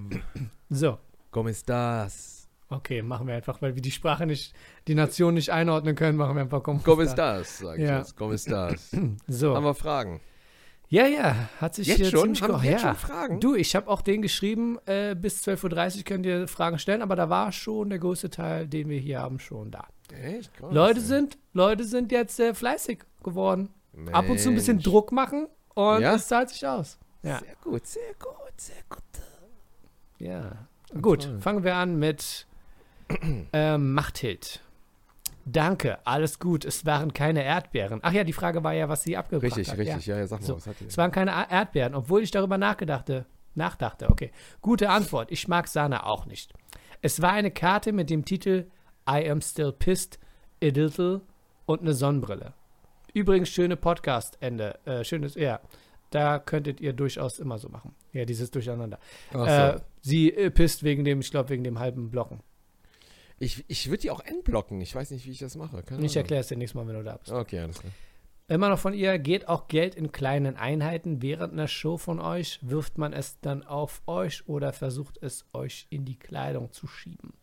So. ¿Cómo estás? Okay, machen wir einfach, weil wir die Sprache nicht, die Nation nicht einordnen können, machen wir einfach ¿Cómo, ¿Cómo estás? Sag ich ja. jetzt. ¿Cómo estás? So. Haben wir Fragen? Ja, ja, hat sich jetzt hier schon? ziemlich Haben ja. jetzt schon Fragen? Du, ich habe auch den geschrieben, äh, bis 12.30 Uhr könnt ihr Fragen stellen, aber da war schon der größte Teil, den wir hier haben, schon da. Echt? Krass, Leute ey. sind, Leute sind jetzt sehr fleißig geworden. Mensch. Ab und zu ein bisschen Druck machen und Ja? es zahlt sich aus. Ja. Sehr gut, sehr gut, sehr gut. Ja. Gut, toll. fangen wir an mit ähm, Machthild. Danke, alles gut. Es waren keine Erdbeeren. Ach ja, die Frage war ja, was sie abgebracht Richtig, hat. richtig. Ja. Ja, ja, sag mal, So, was hat die Es waren keine Erdbeeren, obwohl ich darüber nachgedachte. Nachdachte, okay. Gute Antwort. Ich mag Sahne auch nicht. Es war eine Karte mit dem Titel I am still pissed, a little und eine Sonnenbrille. Übrigens, schöne Podcast-Ende. Äh, schönes, ja. Da könntet ihr durchaus immer so machen. Ja, dieses Durcheinander. Ach so. Äh, sie äh, pisst wegen dem, ich glaube, wegen dem halben Blocken. Ich, ich würde die auch entblocken. Ich weiß nicht, wie ich das mache. Keine Ich erkläre es dir nächstes Mal, wenn du da bist. Okay, alles klar. Immer noch von ihr, geht auch Geld in kleinen Einheiten während einer Show von euch? Wirft man es dann auf euch oder versucht es euch in die Kleidung zu schieben?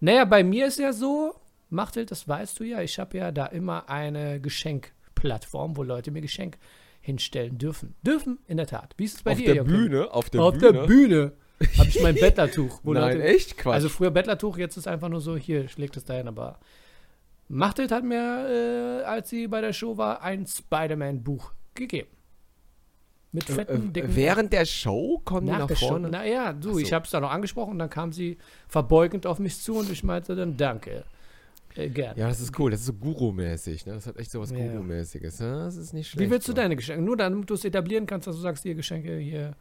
Naja, bei mir ist ja so, Machtel, das weißt du ja, ich habe ja da immer eine Geschenkplattform, wo Leute mir Geschenk hinstellen dürfen. Dürfen, in der Tat. Wie ist es bei auf dir, der? Bühne, auf der Auf Bühne. der Bühne habe ich mein Bettlertuch. Nein, Leute, echt Quatsch. also früher Bettlertuch, jetzt ist einfach nur so, hier, schlägt es dahin, aber Machtelt hat mir, äh, als sie bei der Show war, ein Spider-Man-Buch gegeben. Mit fetten, äh, dicken... während der Show kommen die nach nach der Show. vorne. Naja, du, so. ich habe es da noch angesprochen und dann kam sie verbeugend auf mich zu und ich meinte dann, danke. Äh. Ja, das ist cool. Das ist so Guru-mäßig. Ne? Das hat echt so was Ja. Guru-mäßiges. Ne? Das ist nicht schlecht. Wie willst du so. deine Geschenke? Nur damit du es etablieren kannst, dass du sagst, hier Geschenke hier.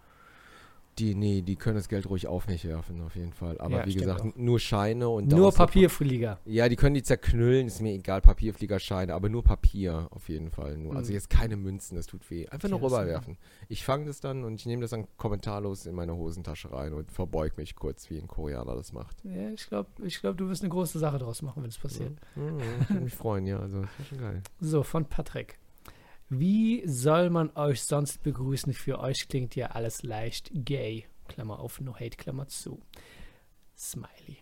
Die, nee, die können das Geld ruhig auf mich werfen, auf jeden Fall. Aber Ja, wie gesagt, auch. nur Scheine und Nur Papierflieger. Pa- Ja, die können die zerknüllen, ist mir egal, Papierfliegerscheine, aber nur Papier auf jeden Fall. Nur. Also Mhm. jetzt keine Münzen, das tut weh. Einfach nur Ja, rüberwerfen. Ich fange das dann und ich nehme das dann kommentarlos in meine Hosentasche rein und verbeug mich kurz, wie ein Koreaner das macht. Ja, ich glaube, ich glaub, du wirst eine große Sache draus machen, wenn es passiert. Mhm, ich würde mich freuen, ja, also das schon geil. So, von Patrick. Wie soll man euch sonst begrüßen? Für euch klingt ja alles leicht gay. Klammer auf, no hate, Klammer zu. Smiley.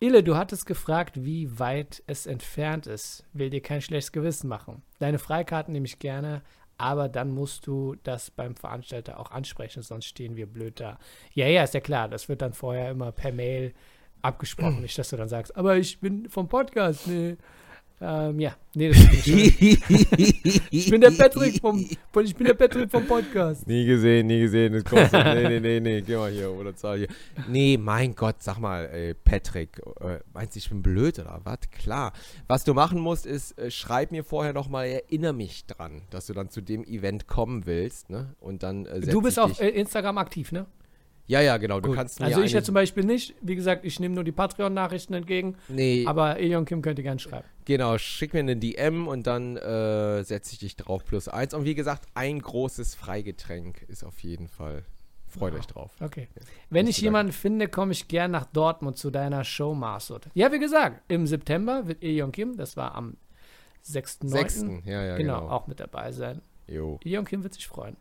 Ille, du hattest gefragt, wie weit es entfernt ist. Will dir kein schlechtes Gewissen machen. Deine Freikarten nehme ich gerne, aber dann musst du das beim Veranstalter auch ansprechen, sonst stehen wir blöd da. Ja, ja, ist ja klar. Das wird dann vorher immer per Mail abgesprochen. Nicht, dass du dann sagst, aber ich bin vom Podcast. Nee. Ähm, ja, nee, das ist nicht. Ich bin der Patrick vom, ich bin der Patrick vom Podcast. Nie gesehen, nie gesehen. Das kommt so. Nee, nee, nee, nee, geh mal hier oder zahl hier. Nee, mein Gott, sag mal, ey, Patrick, äh, meinst du, ich bin blöd oder was? Klar. Was du machen musst, ist, äh, schreib mir vorher nochmal, erinnere mich dran, dass du dann zu dem Event kommen willst, ne? Und dann äh, Du bist auf äh, Instagram aktiv, ne? Ja, ja, genau. Du Gut. kannst mir also ich ja zum Beispiel nicht. Wie gesagt, ich nehme nur die Patreon-Nachrichten entgegen. Nee, Aber Elion Kim könnt ihr gerne schreiben. genau, schick mir eine DM und dann äh, setze ich dich drauf plus eins. Und wie gesagt, ein großes Freigetränk ist auf jeden Fall. Freut Wow. euch drauf. Okay. Wenn Nicht ich jemanden finde, komme ich gern nach Dortmund zu deiner Show, Marsud. Ja, wie gesagt, im September wird Elion Kim, das war am 6.9. Sechsten, ja, ja, genau, genau. auch mit dabei sein. Jo. Elion Kim wird sich freuen.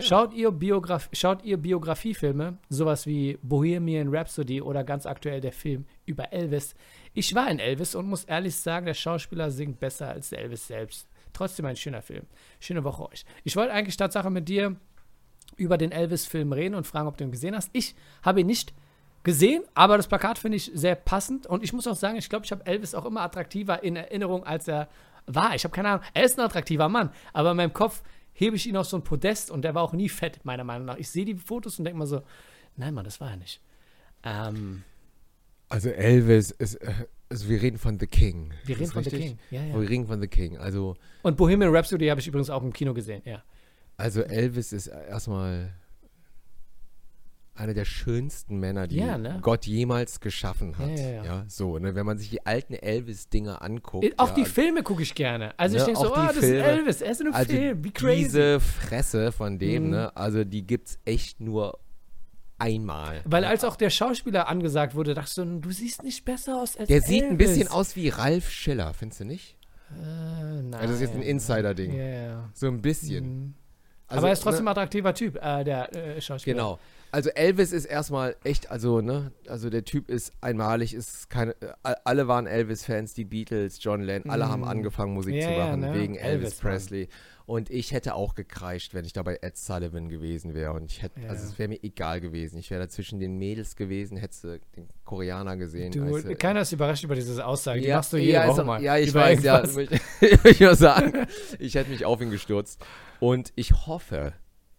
Schaut, ihr Biograf schaut ihr Biografiefilme, sowas wie Bohemian Rhapsody oder ganz aktuell der Film über Elvis. Ich war in Elvis und muss ehrlich sagen, der Schauspieler singt besser als Elvis selbst. Trotzdem ein schöner Film. Schöne Woche euch. Ich wollte eigentlich Tatsache mit dir über den Elvis-Film reden und fragen, ob du ihn gesehen hast. Ich habe ihn nicht gesehen, aber das Plakat finde ich sehr passend und ich muss auch sagen, ich glaube, ich habe Elvis auch immer attraktiver in Erinnerung, als er war. Ich habe keine Ahnung, er ist ein attraktiver Mann, aber in meinem Kopf hebe ich ihn auf so ein Podest und der war auch nie fett, meiner Meinung nach. Ich sehe die Fotos und denke mal so, nein, Mann, das war er nicht. Ähm, Also Elvis ist, äh, also wir reden von The King. wir reden von The richtig? King. Ja, Wir ja. reden von The King. Also, Und Bohemian Rhapsody habe ich übrigens auch im Kino gesehen, ja. also Elvis ist erstmal einer der schönsten Männer, die ja, ne? Gott jemals geschaffen hat. Ja, ja, ja. so, ne, wenn man sich die alten Elvis-Dinger anguckt. Äh, auch die Filme gucke ich gerne. Also ne, ich denke so, oh, das Filme, ist Elvis, er ist in einem also Film, wie crazy. Diese Fresse von dem, mhm. ne, also die gibt's echt nur einmal. Weil als auch der Schauspieler angesagt wurde, dachte du, du siehst nicht besser aus als Der Elvis. sieht ein bisschen aus wie Ralf Schiller, findest du nicht? Äh, nein. Also das ist jetzt ein Insider-Ding. Yeah. So ein bisschen. Mhm. Also, Aber er ist trotzdem ne, ein attraktiver Typ, äh, der äh, Schauspieler. Genau. Also Elvis ist erstmal echt, also, ne, also der Typ ist einmalig, ist keine, äh, alle waren Elvis-Fans, die Beatles, John Lennon, alle haben mhm. angefangen Musik yeah, zu machen, ne? wegen Elvis, Elvis Presley. Und ich hätte auch gekreischt, wenn ich da bei Ed Sullivan gewesen wäre. Und ich hätte, ja. also es wäre mir egal gewesen. Ich wäre da zwischen den Mädels gewesen, hättest den Koreaner gesehen. Du, weißt du, keiner ist überrascht über diese Aussage. Die ja, machst du jede ja, Woche mal. Ja, ich weiß, ja. Ich, ich muss sagen, ich hätte mich auf ihn gestürzt. Und ich hoffe,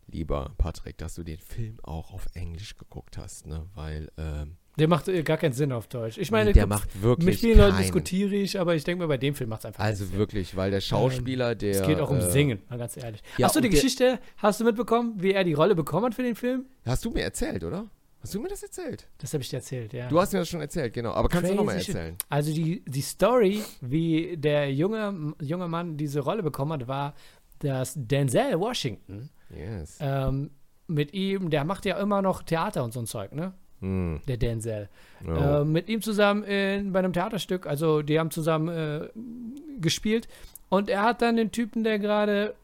lieber Patrick, dass du den Film auch auf Englisch geguckt hast, ne? Weil, ähm, der macht äh, gar keinen Sinn auf Deutsch. Ich meine, nee, der macht wirklich Mit vielen Leuten diskutiere ich, aber ich denke mir, bei dem Film macht es einfach Also wirklich, weil der Schauspieler, ähm, der. Es geht auch um äh, Singen, mal ganz ehrlich. Ja, hast du die Geschichte, hast du mitbekommen, wie er die Rolle bekommen hat für den Film? Hast du mir erzählt, oder? Hast du mir das erzählt? Das habe ich dir erzählt, ja. Du hast mir das schon erzählt, genau. Aber kannst Crazy du nochmal erzählen? Also die, die Story, wie der junge, junge Mann diese Rolle bekommen hat, war, dass Denzel Washington yes. ähm, mit ihm, der macht ja immer noch Theater und so ein Zeug, ne? Mm. Der Denzel. Oh. Äh, mit ihm zusammen in, bei einem Theaterstück, also die haben zusammen äh, gespielt. Und er hat dann den Typen, der gerade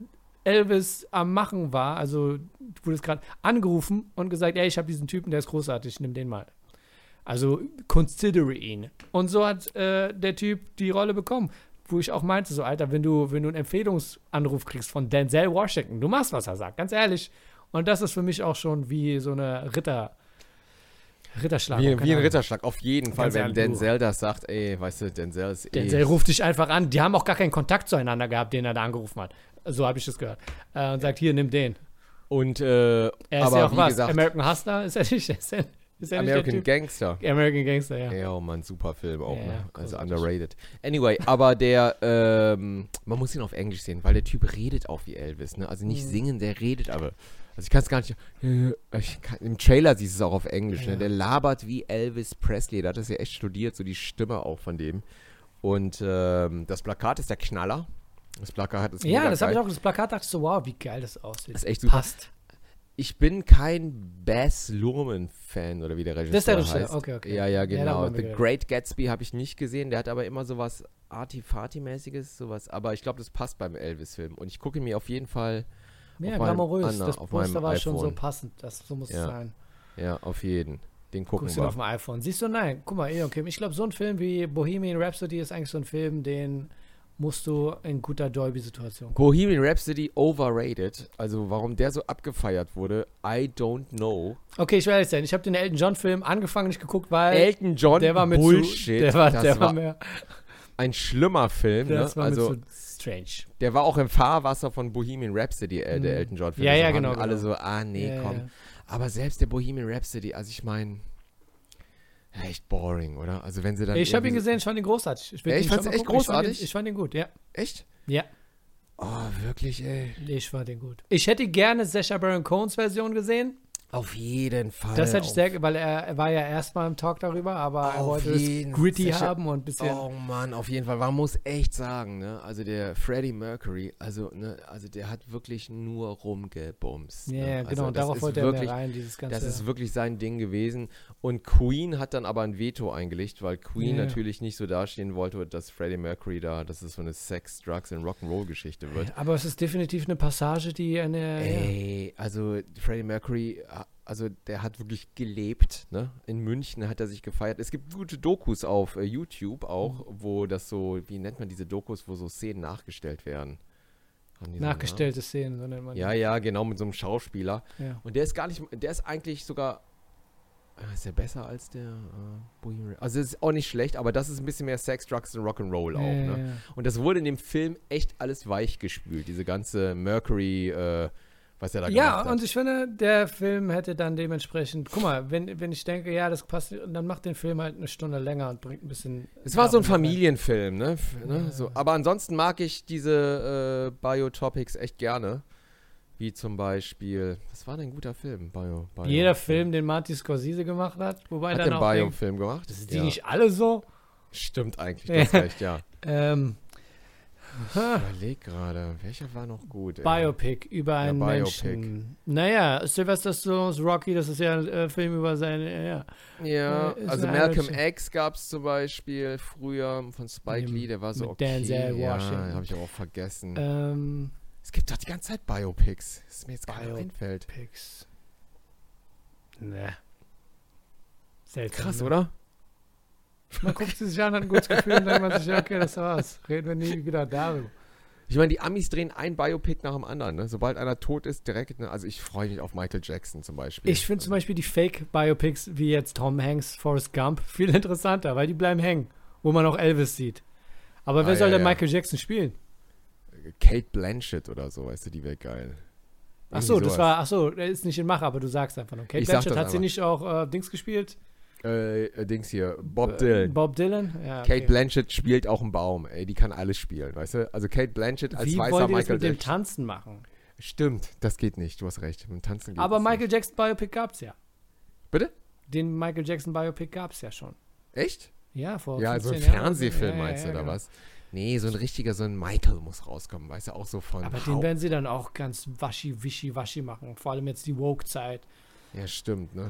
Elvis am Machen war, also wurde es gerade angerufen und gesagt, ey, ich habe diesen Typen, der ist großartig, nimm den mal. Also considere ihn. Und so hat äh, der Typ die Rolle bekommen. Wo ich auch meinte, so, Alter, wenn du, wenn du einen Empfehlungsanruf kriegst von Denzel Washington, du machst, was er sagt, ganz ehrlich. Und das ist für mich auch schon wie so eine Ritter- Ritterschlag. Wie, wie ein Ritterschlag, auf jeden Fall, wenn Denzel das sagt, ey, weißt du, Denzel ist eh. Denzel ruft dich einfach an. Die haben auch gar keinen Kontakt zueinander gehabt, den er da angerufen hat. So habe ich das gehört. Äh, und sagt, hier, nimm den. Und, äh, er ist aber ja auch was. Gesagt, American Hustler ist er nicht. Ist er, er American Gangster. American Gangster, ja. Ja, oh Mann, super Film auch, ja, ne? Also underrated. Anyway, aber der, ähm, man muss ihn auf Englisch sehen, weil der Typ redet auch wie Elvis, ne? Also nicht mhm. singen, der redet aber. Also ich kann es gar nicht. Kann, Im Trailer siehst du es auch auf Englisch. Ne? Ja. Ne? Der labert wie Elvis Presley. Der hat das ja echt studiert, so die Stimme auch von dem. Und ähm, das Plakat ist der Knaller. Das Plakat ist Ja, das habe ich auch. Das Plakat dachte ich so, wow, wie geil das aussieht. Das ist echt super. Passt. Ich bin kein Bass Luhrmann-Fan oder wie der Regisseur heißt. Das ist der Regisseur, okay, okay. Ja, ja, genau. Ja, The Great Gatsby habe ich nicht gesehen. Der hat aber immer sowas Artifati-mäßiges, sowas. Aber ich glaube, das passt beim Elvis-Film. Und ich gucke mir auf jeden Fall ja, glamourös. das Poster war schon so passend. Das, so muss ja. es sein. Ja, auf jeden. Den gucken Guckst wir. du auf dem iPhone. Siehst du, nein, guck mal, okay. ich glaube, so ein Film wie Bohemian Rhapsody ist eigentlich so ein Film, den musst du in guter Dolby-Situation Bohemian Rhapsody overrated. Also warum der so abgefeiert wurde, I don't know. Okay, ich werde sein. Ich habe den Elton John-Film angefangen nicht geguckt, weil Elton John der war mit Bullshit. Zu, der war, der war, mehr. Ein schlimmer Film. Das ne? war also, strange. Der war auch im Fahrwasser von Bohemian Rhapsody, äh, der mhm. Elton John Film. Ja, ja, genau. Alle genau. so, ah, nee, ja, komm. Ja. Aber selbst der Bohemian Rhapsody, also ich meine, echt boring, oder? Also wenn sie dann. Ich habe ihn gesehen, ich fand ihn großartig. Ich, ja, ich fand ihn echt großartig. Ich fand ihn, ich fand ihn gut, ja. Echt? Ja. Oh, wirklich, ey. Ich fand ihn gut. Ich hätte gerne Sacha Baron Cohns Version gesehen. Auf jeden Fall. Das hätte ich sehr, weil er, er war ja erstmal im Talk darüber, aber er wollte es gritty Sacha, haben und ein bisschen. Oh Mann, auf jeden Fall. Man muss echt sagen, ne? Also der Freddie Mercury, also, ne, also der hat wirklich nur rumgebumst. Ja, ne? also genau, darauf wollte er wirklich, rein, dieses ganze. Das ist wirklich sein Ding gewesen. Und Queen hat dann aber ein Veto eingelegt, weil Queen ja. natürlich nicht so dastehen wollte, dass Freddie Mercury da, dass es so eine Sex, Drugs und Rock'n'Roll-Geschichte wird. Aber es ist definitiv eine Passage, die eine. Ey, ja. also Freddie Mercury also der hat wirklich gelebt, ne? In München hat er sich gefeiert. Es gibt gute Dokus auf äh, YouTube auch, mhm. wo das so, wie nennt man diese Dokus, wo so Szenen nachgestellt werden. Nachgestellte so Szenen, so nennt man Ja, ja, genau, mit so einem Schauspieler. Ja. Und der ist gar nicht, der ist eigentlich sogar, äh, ist der besser als der äh, Bohemian Also ist auch nicht schlecht, aber das ist ein bisschen mehr Sex, Drugs und Rock'n'Roll auch, ja, ne? Ja. Und das wurde in dem Film echt alles weich gespült, diese ganze Mercury, äh, was er da ja, gemacht hat. Ja, und ich finde, der Film hätte dann dementsprechend, guck mal, wenn, wenn ich denke, ja, das passt, dann macht den Film halt eine Stunde länger und bringt ein bisschen. Es war so ein Familienfilm, ne? ne? So, aber ansonsten mag ich diese äh, Biotopics echt gerne. Wie zum Beispiel, was war denn ein guter Film? Bio, Bio Jeder Film, den Martin Scorsese gemacht hat, wobei hat dann den auch Bio-Film gemacht. Das sind die ja. nicht alle so? Stimmt eigentlich, du hast recht, ja. ähm, ich überleg gerade, welcher war noch gut? Ey? Biopic über einen ja, Biopic. Menschen. Naja, Sylvester Stallone's Rocky, das ist ja ein äh, Film über seine, ja. Ja, äh, also Malcolm X gab es zum Beispiel früher von Spike Lee, der war so okay. Denzel Washington. Ja, habe ich aber auch vergessen. Ähm, es gibt doch die ganze Zeit Biopics. Das ist mir jetzt gar nicht einfällt. Biopics. Ne. Seltsam. Krass, ne? oder? Man guckt sich an, hat ein gutes Gefühl und dann denkt man sich, okay, das war's. Reden wir nie wieder darüber. Ich meine, die Amis drehen ein Biopic nach dem anderen. Ne? Sobald einer tot ist, direkt. Ne? Also ich freue mich auf Michael Jackson zum Beispiel. Ich finde zum Beispiel die Fake-Biopics wie jetzt Tom Hanks, Forrest Gump viel interessanter, weil die bleiben hängen, wo man auch Elvis sieht. Aber ah, wer ja, soll denn ja. Michael Jackson spielen? Kate Blanchett oder so, weißt du, die wäre geil. Ach so, das war, ach so, der ist nicht in Macher, aber du sagst einfach nur. Kate ich Blanchett, hat sie nicht auch äh, Dings gespielt? Äh, äh, Dings hier, Bob Dylan. Bob Dylan? Ja, okay. Kate Blanchett spielt auch einen Baum, ey, die kann alles spielen, weißt du? Also Kate Blanchett als Wie weißer wollt ihr Michael das mit dem Tanzen machen? Stimmt, das geht nicht, du hast recht. Mit dem Tanzen geht Aber Michael nicht. Jackson Biopic gab's ja. Bitte? Den Michael Jackson Biopic gab's ja schon. Echt? Ja, vor Ja, so ein Fernsehfilm ja, meinst ja, du, oder genau. was? Nee, so ein richtiger, so ein Michael muss rauskommen, weißt du, auch so von. Aber den werden sie dann auch ganz waschi, wischi, waschi machen. Vor allem jetzt die Woke-Zeit. Ja, stimmt, ne?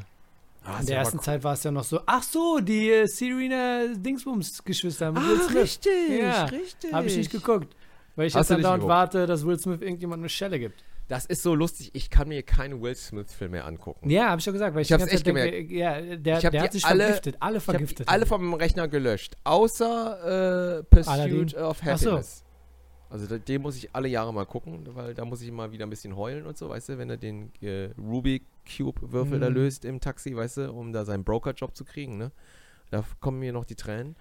Ah, In der ersten cool. Zeit war es ja noch so, ach so, die äh, Serena Dingsbums-Geschwister ah, richtig, ja, richtig. Habe ich nicht geguckt. Weil ich Hast jetzt dann warte, dass Will Smith irgendjemand eine Schelle gibt. Das ist so lustig, ich kann mir keine Will Smith-Filme mehr angucken. Ja, habe ich schon gesagt, weil ich, ich habe echt denke, gemerkt. Ja, der, der hat sich alle, vergiftet, alle vergiftet. alle vom Rechner gelöscht, außer äh, Pursuit Aladdin. of Happiness. So. Also den muss ich alle Jahre mal gucken, weil da muss ich mal wieder ein bisschen heulen und so, weißt du, wenn er den äh, Rubik Cube Würfel mhm. da löst im Taxi, weißt du, um da seinen Broker-Job zu kriegen, ne? Da kommen mir noch die Tränen.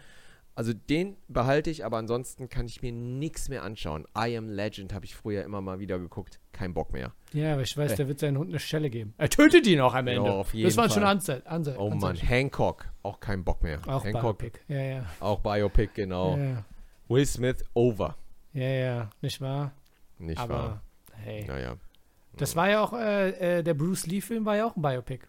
Also den behalte ich, aber ansonsten kann ich mir nichts mehr anschauen. I Am Legend habe ich früher immer mal wieder geguckt. Kein Bock mehr. Ja, aber ich weiß, äh. der wird seinen Hund eine Stelle geben. Er tötet ihn auch am Ende. Ja, auf jeden das waren Fall. schon Anzeichen. Anze oh Mann, Hancock. Auch kein Bock mehr. Auch Hancock. Biopic. Ja, ja. Auch Biopic, genau. Ja, ja. Will Smith, over. Ja, ja. Nicht wahr? Nicht aber, wahr. Hey. Naja. Das war ja auch, äh, äh, der Bruce Lee-Film war ja auch ein Biopic.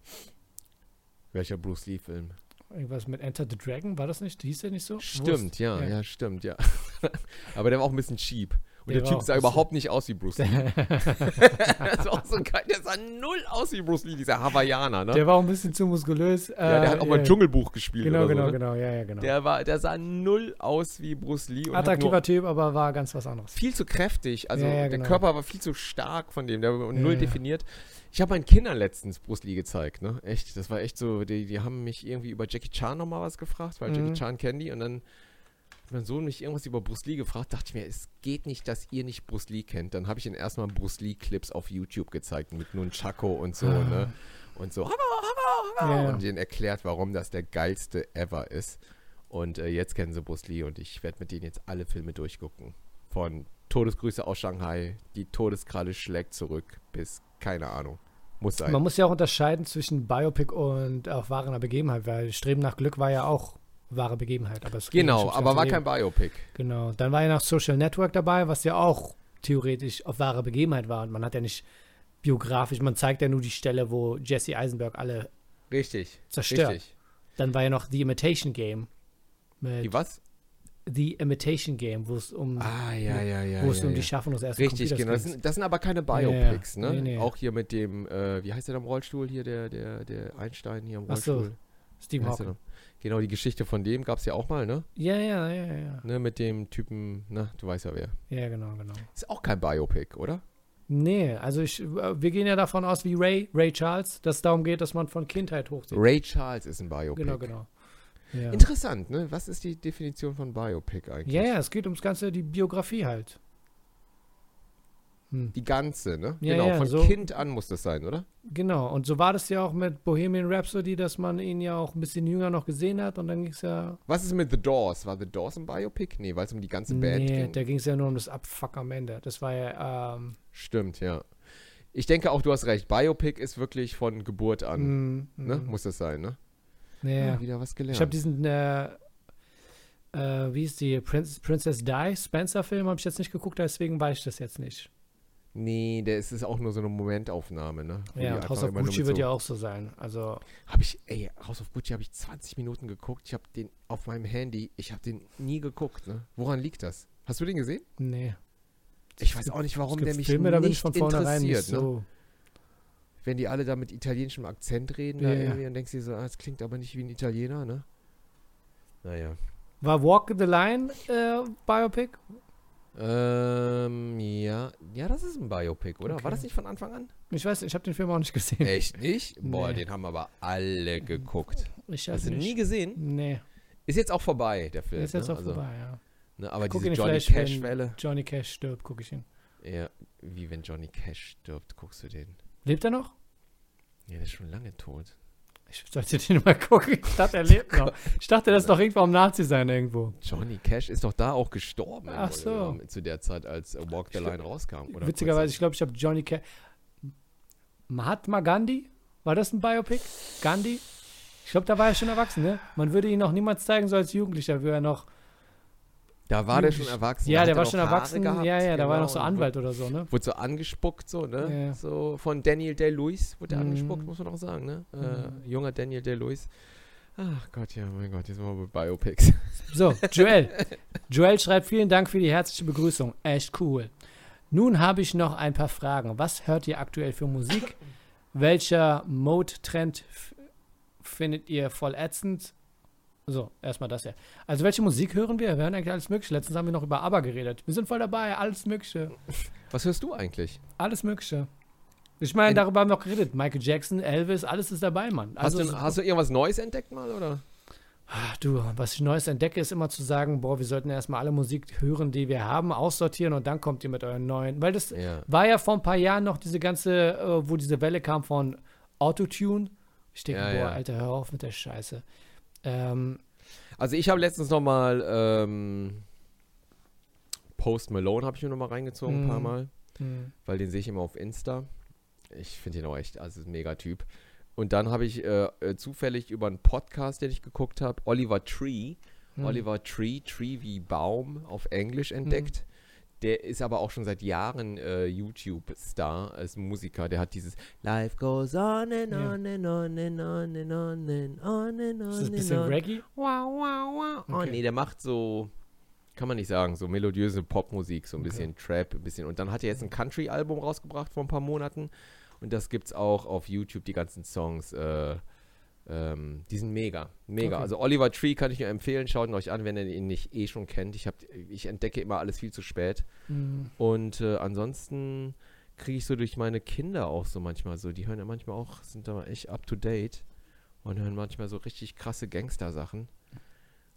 Welcher Bruce Lee-Film? Irgendwas mit Enter the Dragon, war das nicht? Hieß der nicht so? Stimmt, ja, ja, ja, stimmt, ja. Aber der war auch ein bisschen cheap. Und der, der Typ sah überhaupt nicht aus wie Bruce Lee. das war auch so geil. Der sah null aus wie Bruce Lee, dieser Hawaiianer, ne? Der war auch ein bisschen zu muskulös. Ja, der hat auch äh, mal ein Dschungelbuch gespielt. Genau, genau, so, ne? genau, ja, ja, genau. Der, war, der sah null aus wie Bruce Lee. Attraktiver Typ, aber war ganz was anderes. Viel zu kräftig. Also ja, ja, der genau. Körper war viel zu stark von dem. Der war null definiert. Ich habe meinen Kindern letztens Bruce Lee gezeigt, ne? Echt. Das war echt so. Die, die haben mich irgendwie über Jackie Chan nochmal was gefragt, weil mhm. Jackie Chan kennen die. Und dann mein Sohn mich irgendwas über Bruce Lee gefragt, dachte ich mir, es geht nicht, dass ihr nicht Bruce Lee kennt. Dann habe ich ihm erstmal Bruce Lee-Clips auf YouTube gezeigt mit Nunchako und so, ah. ne? Und so, hammer, hammer, hammer. Ja. Und denen erklärt, warum das der geilste ever ist. Und äh, jetzt kennen sie Bruce Lee und ich werde mit denen jetzt alle Filme durchgucken. Von Todesgrüße aus Shanghai, die Todeskralle schlägt zurück, bis, keine Ahnung. Muss sein. Man muss ja auch unterscheiden zwischen Biopic und auch wahrer Begebenheit, weil Streben nach Glück war ja auch wahre Begebenheit. Aber genau, aber war kein Biopic. Genau. Dann war ja noch Social Network dabei, was ja auch theoretisch auf wahre Begebenheit war. Und man hat ja nicht biografisch, man zeigt ja nur die Stelle, wo Jesse Eisenberg alle richtig zerstört. Richtig. Dann war ja noch The Imitation Game. die was? The Imitation Game, wo es um, ah, ja, ja, ja, wo es um die Schaffung des ersten Richtig, genau. Das sind, das sind, aber keine Biopics, ne? Nee, nee. Auch hier mit dem, äh, wie heißt der da im Rollstuhl hier, der, der, der Einstein hier im Rollstuhl? Ach so, Steve Hawking. Genau, die Geschichte von dem gab es ja auch mal, ne? Ja, ja, ja, ja. Ne, mit dem Typen, na, du weißt ja wer. Ja, genau, genau. Ist auch kein Biopic, oder? Nee, also ich, wir gehen ja davon aus, wie Ray, Ray Charles, dass es darum geht, dass man von Kindheit hochzieht. Ray Charles ist ein Biopic. Genau, genau. Ja. Interessant, ne? Was ist die Definition von Biopic eigentlich? Ja, ja, es geht ums Ganze, die Biografie halt. Hm. Die ganze, ne? Ja, genau, ja, von so, Kind an muss das sein, oder? Genau, und so war das ja auch mit Bohemian Rhapsody, dass man ihn ja auch ein bisschen jünger noch gesehen hat und dann ging es ja. Was ist mit The Doors? War The Doors ein Biopic? Nee, weil es um die ganze Band nee, ging. da ging es ja nur um das Abfuck am Ende. Das war ja. Ähm, Stimmt, ja. Ich denke auch, du hast recht. Biopic ist wirklich von Geburt an. Mm, ne? Mm. Muss das sein, ne? Ja. ja wieder was gelernt. Ich habe diesen. Äh, äh, wie ist die Prinz, Princess Di Spencer Film habe ich jetzt nicht geguckt, deswegen weiß ich das jetzt nicht. Nee, der ist, ist auch nur so eine Momentaufnahme, ne? Wo ja, House of Gucci wird so ja auch so sein. Also. Habe ich, ey, House of Gucci habe ich 20 Minuten geguckt. Ich habe den auf meinem Handy, ich habe den nie geguckt, ne? Woran liegt das? Hast du den gesehen? Nee. Ich weiß auch nicht, warum der mich Filme, nicht von interessiert. Nicht ne? so. Ne? Wenn die alle da mit italienischem Akzent reden, ja, da irgendwie, dann denkst du dir so, ah, das klingt aber nicht wie ein Italiener, ne? Naja. War Walk the Line äh, Biopic? Ähm, ja. Ja, das ist ein Biopic, oder? Okay. War das nicht von Anfang an? Ich weiß, ich habe den Film auch nicht gesehen. Echt nicht? Boah, nee. den haben aber alle geguckt. Ich Hast du nicht. nie gesehen? Nee. Ist jetzt auch vorbei, der Film. Ist jetzt ne? auch also, vorbei, ja. Ne, aber diese Johnny Cash-Welle. Johnny Cash stirbt, gucke ich ihn. Ja, wie wenn Johnny Cash stirbt, guckst du den. Lebt er noch? Ja, der ist schon lange tot. Ich sollte den mal gucken. Ich dachte, er lebt noch. Ich dachte, das ist doch irgendwo am Nazi sein irgendwo. Johnny Cash ist doch da auch gestorben. Ach so. Zu der Zeit, als Walk the Line rauskam. Oder witzigerweise, ich glaube, ich habe Johnny Cash. Mahatma Gandhi? War das ein Biopic? Gandhi? Ich glaube, da war er schon erwachsen, ne? Man würde ihn noch niemals zeigen, so als Jugendlicher, würde er noch da war der schon erwachsen. Ja, der war schon erwachsen. Gehabt, ja, ja, da war noch so Anwalt oder so, ne? Wurde so angespuckt, so, ne? Ja. So von Daniel Day-Lewis wurde mm. angespuckt, muss man auch sagen, ne? Mm. Äh, mhm. junger Daniel Day-Lewis. Ach Gott, ja, mein Gott, jetzt sind wir bei Biopics. So, Joel. Joel schreibt, vielen Dank für die herzliche Begrüßung. Echt cool. Nun habe ich noch ein paar Fragen. Was hört ihr aktuell für Musik? Welcher Mode-Trend findet ihr voll ätzend? So, erstmal das ja. Also, welche Musik hören wir? Wir hören eigentlich alles Mögliche. Letztens haben wir noch über ABBA geredet. Wir sind voll dabei, alles Mögliche. Was hörst du eigentlich? Alles Mögliche. Ich meine, darüber haben wir auch geredet. Michael Jackson, Elvis, alles ist dabei, Mann. Also, hast, du, hast du irgendwas Neues entdeckt mal, oder? Ach, du, was ich Neues entdecke, ist immer zu sagen, boah, wir sollten erstmal alle Musik hören, die wir haben, aussortieren und dann kommt ihr mit euren neuen. Weil das ja. war ja vor ein paar Jahren noch diese ganze, äh, wo diese Welle kam von Autotune. Ich denke, ja, boah, ja. Alter, hör auf mit der Scheiße. Ähm, also ich habe letztens noch mal ähm, Post Malone habe ich mir noch mal reingezogen mm. ein paar mhm. Mal, mm. weil den sehe ich immer auf Insta. Ich finde ihn auch echt, also ein Mega-Typ. Und dann habe ich äh, äh, zufällig über einen Podcast, den ich geguckt habe, Oliver Tree, mm. Oliver Tree, Tree wie Baum auf Englisch entdeckt. Der ist aber auch schon seit Jahren äh, YouTube-Star als Musiker. Der hat dieses Life goes on and on and on and on and on and on and on. Ist das ein bisschen Reggae? Wow, wow, wow. Oh nee, der macht so, kann man nicht sagen, so melodiöse Popmusik, so ein okay. bisschen Trap, ein bisschen. Und dann hat er jetzt ein Country-Album rausgebracht vor ein paar Monaten. Und das gibt's auch auf YouTube, die ganzen Songs. Äh, ähm, die sind mega, mega. Okay. Also Oliver Tree kann ich nur empfehlen. Schaut ihn euch an, wenn ihr ihn nicht eh schon kennt. Ich, hab, ich entdecke immer alles viel zu spät. Mhm. Und äh, ansonsten kriege ich so durch meine Kinder auch so manchmal so. Die hören ja manchmal auch, sind da echt up to date und hören manchmal so richtig krasse Gangster-Sachen.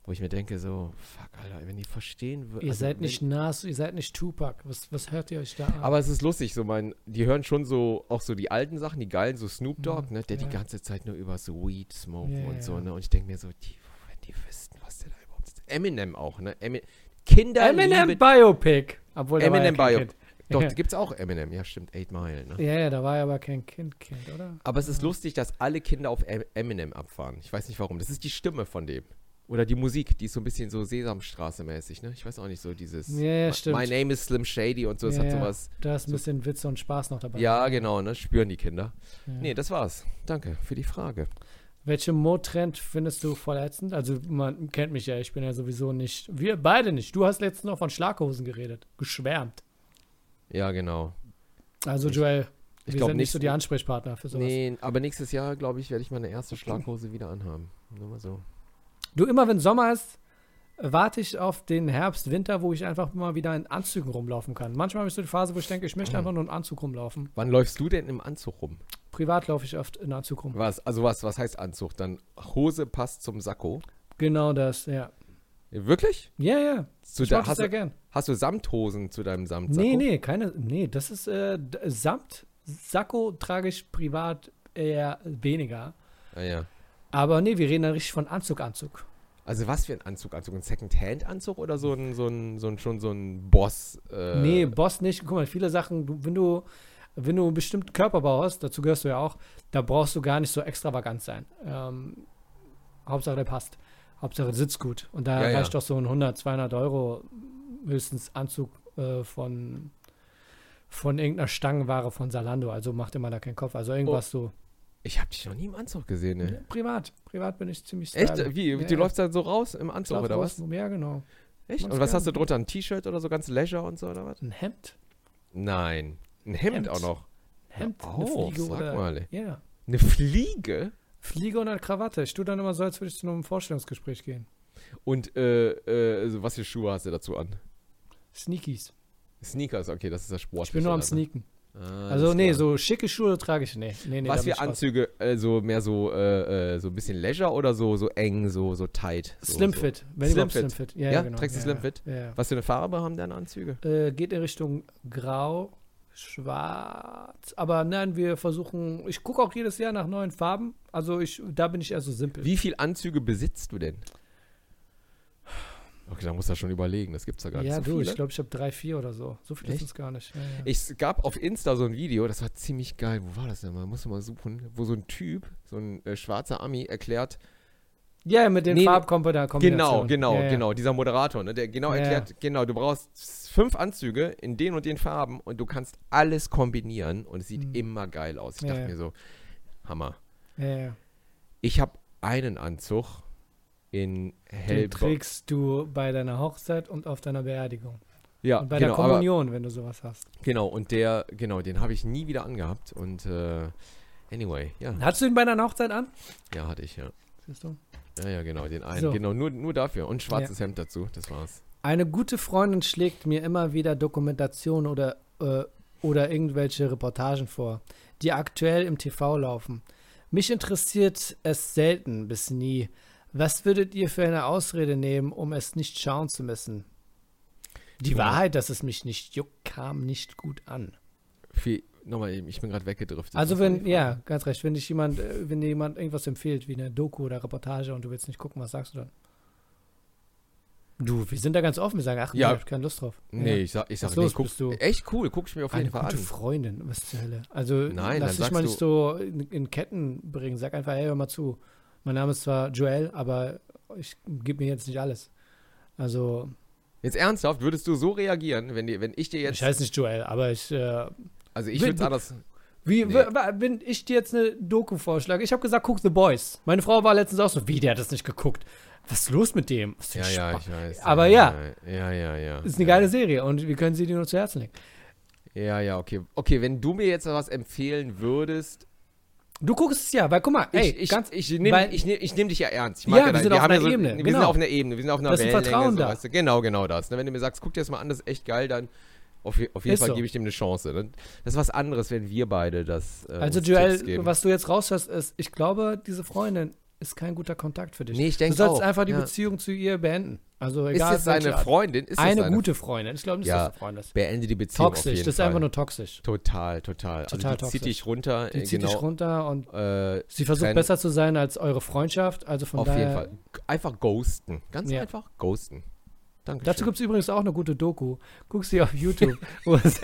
Wo ich mir denke, so, fuck, Alter, wenn die verstehen würden. Ihr also, seid nicht Nas, ihr seid nicht Tupac. Was, was hört ihr euch da an? Aber es ist lustig, so mein, die hören schon so, auch so die alten Sachen, die geilen, so Snoop Dogg, mhm, ne, der ja. die ganze Zeit nur über so Weed Smoke yeah, und so, ne. Und ich denke mir so, die, wenn die wüssten, was der da überhaupt ist. Eminem auch, ne? Emin Kinder Eminem Biopic. Obwohl Eminem ja Biopic. Doch, ja. gibt es auch Eminem, ja stimmt, Eight Mile, ne? Ja, ja, da war ja aber kein Kind, Kind, oder? Aber es ist lustig, dass alle Kinder auf Eminem abfahren. Ich weiß nicht warum. Das ist die Stimme von dem. Oder die Musik, die ist so ein bisschen so Sesamstraße-mäßig, ne? Ich weiß auch nicht, so dieses ja, ja, stimmt. My Name is Slim Shady und so, es ja, hat sowas. Da ist ein so, bisschen Witze und Spaß noch dabei. Ja, genau, ne? Spüren die Kinder. Ja. Nee, das war's. Danke für die Frage. Welche Mode-Trend findest du verletzend? Also, man kennt mich ja, ich bin ja sowieso nicht. Wir beide nicht. Du hast letztens noch von Schlaghosen geredet. Geschwärmt. Ja, genau. Also, ich, Joel, ich wir sind nicht so die Ansprechpartner für sowas. Nee, aber nächstes Jahr, glaube ich, werde ich meine erste Schlaghose wieder anhaben. Nur mal so. Du, immer wenn Sommer ist, warte ich auf den Herbst, Winter, wo ich einfach mal wieder in Anzügen rumlaufen kann. Manchmal habe ich so die Phase, wo ich denke, ich möchte einfach nur in Anzug rumlaufen. Wann läufst du denn im Anzug rum? Privat laufe ich oft in Anzug rum. Was? Also was, was heißt Anzug? Dann Hose passt zum Sakko? Genau das, ja. Wirklich? Ja, ja. Zu ich da, hast, sehr gern. Hast du Samthosen zu deinem Samtsacko? Nee, nee, keine. Nee, das ist äh, Samt. Sakko trage ich privat eher weniger. Ah, ja. Aber nee, wir reden dann richtig von Anzug, Anzug. Also was für ein Anzug? Anzug? Ein Second-Hand-Anzug oder so ein, so ein, so ein, schon so ein Boss? Äh nee, Boss nicht. Guck mal, viele Sachen, wenn du, wenn du einen bestimmten Körperbau hast, dazu gehörst du ja auch, da brauchst du gar nicht so extravagant sein. Ähm, Hauptsache der passt. Hauptsache sitzt gut. Und da ja, reicht ja. doch so ein 100, 200 Euro höchstens Anzug äh, von von irgendeiner Stangenware von Salando. Also macht immer da keinen Kopf. Also irgendwas oh. so. Ich habe dich noch nie im Anzug gesehen, ne? Ja, privat. Privat bin ich ziemlich stylisch. Echt? Wie? Ja, du ja. läufst dann so raus im Anzug oder was? Ja, genau. Echt? Und was hast du drunter? Ein T-Shirt oder so ganz Leisure und so oder was? Ein Hemd. Nein. Ein Hemd, Hemd. auch noch. Hemd, oh, eine Fliege sag oder, mal. Ja. Eine Fliege? Fliege und eine Krawatte. Ich tue dann immer so, als würde ich zu einem Vorstellungsgespräch gehen. Und äh, äh, also was für Schuhe hast du dazu an? Sneakies. Sneakers, okay, das ist das Sport. Ich bin nur am Sneaken. Ah, also nee, klar. so schicke Schuhe trage ich nee. nee, nee Was für Anzüge, äh, so mehr so äh, äh, so ein bisschen Leisure oder so so eng, so so tight? So, Slimfit, so. wenn Slim Fit. Ja, ja, genau. Trägst du ja, Slimfit? Ja, Was für eine Farbe haben deine Anzüge? Äh, geht in Richtung grau, schwarz, aber nein, wir versuchen, ich gucke auch jedes Jahr nach neuen Farben, also ich da bin ich eher so simpel. Wie viele Anzüge besitzt du denn? Okay, da muss er schon überlegen, das gibt's ja gar nicht ja, so du, viele. ich glaube, ich habe drei, vier oder so. So viel ist es gar nicht. Ja, ja. Ich gab auf Insta so ein Video, das war ziemlich geil. Wo war das denn mal? Muss man mal suchen. Wo so ein Typ, so ein äh, schwarzer Ami erklärt. Ja, mit den nee, Farbkombinationen. Genau, genau, ja, genau. Dieser Moderator, ne, der genau erklärt, genau, du brauchst fünf Anzüge in den und den Farben und du kannst alles kombinieren und es sieht mhm. immer geil aus. Ich dachte mir so, Hammer. Ich habe einen Anzug in hellblau. Den trägst du bei deiner Hochzeit und auf deiner Beerdigung. Ja, und bei genau, der Kommunion, aber, wenn du sowas hast. Genau, und der, genau, den habe ich nie wieder angehabt. Und äh, anyway, ja. Hattest du ihn bei deiner Hochzeit an? Ja, hatte ich, ja. Siehst du? Ja, ja, genau, den einen. So. Genau, nur, nur dafür. Und schwarzes ja. Hemd dazu, das war's. Eine gute Freundin schlägt mir immer wieder Dokumentationen oder, äh, oder irgendwelche Reportagen vor, die aktuell im TV laufen. Mich interessiert es selten bis nie, was würdet ihr für eine Ausrede nehmen, um es nicht schauen zu müssen? Die ja. Wahrheit, dass es mich nicht juckt, kam nicht gut an. Viel, nochmal eben, ich bin gerade weggedriftet. Also wenn, ja, ganz recht, wenn dich jemand, äh, wenn dir jemand irgendwas empfiehlt, wie eine Doku oder Reportage und du willst nicht gucken, was sagst du dann? Du, wir sind da ganz offen, wir sagen, ach, ja. nee, ich habe keine Lust drauf. Nee, ja. ich sag, ich sag, was nee, los, guck, du echt cool, guck ich mir auf jeden Fall an. Eine Freundin, was zur Hölle. Also, Nein, lass dich mal nicht so in, in, Ketten bringen, sag einfach, hey, hör mal zu. Mein Name ist zwar Joel, aber ich gebe mir jetzt nicht alles. Also. Jetzt ernsthaft, würdest du so reagieren, wenn, die, wenn ich dir jetzt. Ich heiße nicht Joel, aber ich. Äh, also ich würde es anders. Wie, nee. wenn ich dir jetzt eine Doku vorschlage, ich habe gesagt, guck The Boys. Meine Frau war letztens auch so, wie, der hat das nicht geguckt. Was ist los mit dem? Ja, ja, ich weiß. Aber ja. Ja, ja, ja. Ist eine ja. geile Serie und wir können sie dir nur zu Herzen legen. Ja, ja, okay. Okay, wenn du mir jetzt was empfehlen würdest, Du guckst es ja, weil guck mal, ey, ich, ganz, ich, nehme ich nehm, ich nehm dich ja ernst. Ich ja, wir sind wir auf einer so, Ebene. Wir genau. sind auf einer Ebene, wir sind auf einer das Wellenlänge. Vertrauen so, da. Weißt du? Genau, genau das. Ne? Wenn du mir sagst, guck dir das mal an, das ist echt geil, dann auf, auf jeden ist Fall so. gebe ich dem eine Chance. Ne? Das ist was anderes, wenn wir beide das äh, Also Joel, was du jetzt raushörst, ist, ich glaube, diese Freundin ist kein guter Kontakt für dich. Nee, ich denke Du sollst auch. einfach die ja. Beziehung zu ihr beenden. Also egal. Ist es seine Freundin? Ist eine, eine gute Freundin. Ich glaube nicht, ja, dass sie Freundin ist. Beende die Beziehung. Toxisch, das ist einfach nur toxisch. Total, total. Total also die zieht dich runter. Die zieht genau, dich runter und äh, sie versucht besser zu sein als eure Freundschaft. Also von Auf daher, jeden Fall. Einfach ghosten. Ganz ja. einfach ghosten. Dankeschön. Dazu gibt es übrigens auch eine gute Doku. Guck sie auf YouTube. was,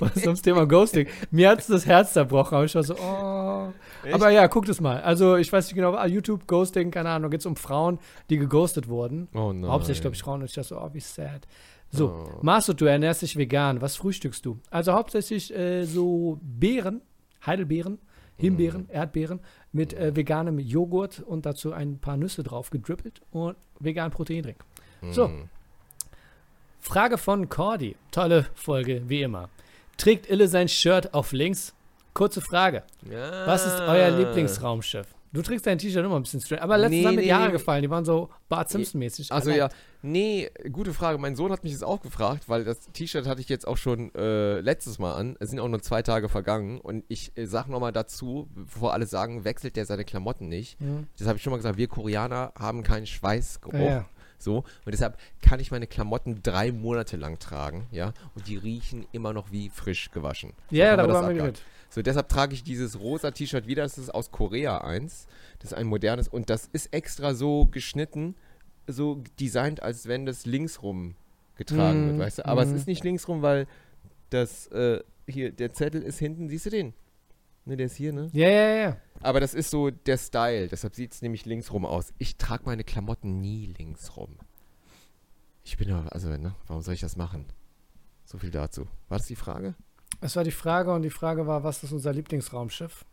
was ums Thema Ghosting. Mir hat es das Herz zerbrochen. Aber ich war so, oh. Echt? Aber ja, guckt es mal. Also, ich weiß nicht genau, ah, YouTube, Ghosting, keine Ahnung. Geht es um Frauen, die geghostet wurden. Oh nein. Hauptsächlich, glaube ich, Frauen. Und ich dachte so, oh, wie sad. So, oh. Marco, du ernährst dich vegan. Was frühstückst du? Also hauptsächlich äh, so Beeren, Heidelbeeren, Himbeeren, mm. Erdbeeren mit äh, veganem Joghurt und dazu ein paar Nüsse drauf gedrippelt und vegan Proteindrink. So. Mm. Frage von Cordy. Tolle Folge, wie immer. Trägt Ille sein Shirt auf links? Kurze Frage. Ja. Was ist euer Lieblingsraumschiff? Du trägst dein T-Shirt immer ein bisschen straight. Aber letztens nee, haben mir nee, die Haare nee. gefallen. Die waren so Bart Simpson-mäßig. Also ja, nee, gute Frage. Mein Sohn hat mich jetzt auch gefragt, weil das T-Shirt hatte ich jetzt auch schon äh, letztes Mal an. Es sind auch nur zwei Tage vergangen. Und ich äh, sag nochmal dazu, bevor alle sagen, wechselt der seine Klamotten nicht. Mhm. Das habe ich schon mal gesagt. Wir Koreaner haben keinen Schweißgeruch. Ja, ja. So, und deshalb kann ich meine Klamotten drei Monate lang tragen, ja, und die riechen immer noch wie frisch gewaschen. Ja, yeah, darüber haben wir gehört. So, deshalb trage ich dieses rosa T-Shirt wieder. Das ist aus Korea eins. Das ist ein modernes und das ist extra so geschnitten, so designt, als wenn das linksrum getragen mm, wird, weißt du? Aber mm. es ist nicht linksrum, weil das äh, hier, der Zettel ist hinten, siehst du den? Ne, der ist hier, ne? Ja, ja, ja. Aber das ist so der Style, deshalb sieht es nämlich linksrum aus. Ich trage meine Klamotten nie linksrum. Ich bin ja, also, ne, warum soll ich das machen? So viel dazu. War das die Frage? Es war die Frage und die Frage war, was ist unser Lieblingsraumschiff?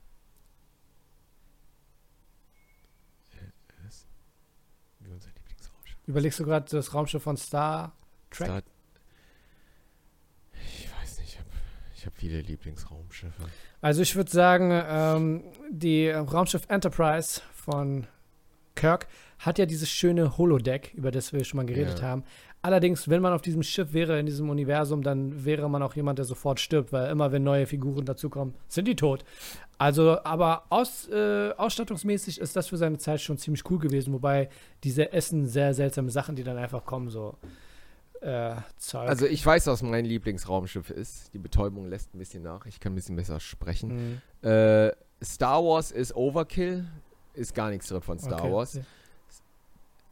Wie unser Lieblingsraumschiff? Überlegst du gerade das Raumschiff von Star Trek? Star ich weiß nicht, ich habe ich hab viele Lieblingsraumschiffe. Also ich würde sagen, ähm, die Raumschiff Enterprise von Kirk hat ja dieses schöne Holodeck, über das wir schon mal geredet ja. haben. Allerdings, wenn man auf diesem Schiff wäre, in diesem Universum, dann wäre man auch jemand, der sofort stirbt, weil immer, wenn neue Figuren dazukommen, sind die tot. Also, aber aus, äh, ausstattungsmäßig ist das für seine Zeit schon ziemlich cool gewesen, wobei diese Essen sehr seltsame Sachen, die dann einfach kommen, so. Äh, also ich weiß, was mein Lieblingsraumschiff ist. Die Betäubung lässt ein bisschen nach. Ich kann ein bisschen besser sprechen. Mhm. Äh, Star Wars ist Overkill. Ist gar nichts drin von Star okay. Wars.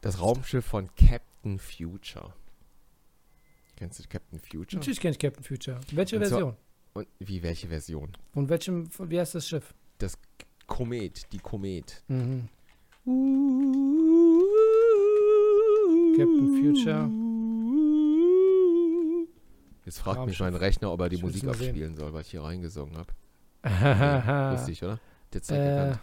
Das Raumschiff von Captain Future. Kennst du Captain Future? Natürlich kenne ich Captain Future. Welche und Version? So, und wie, welche Version? Und welchem, wie heißt das Schiff? Das Komet, die Komet. Mhm. Captain Future. Jetzt fragt mich mein Rechner, ob er die Musik abspielen soll, weil ich hier reingesungen habe. lustig, oder? Der zeigt äh,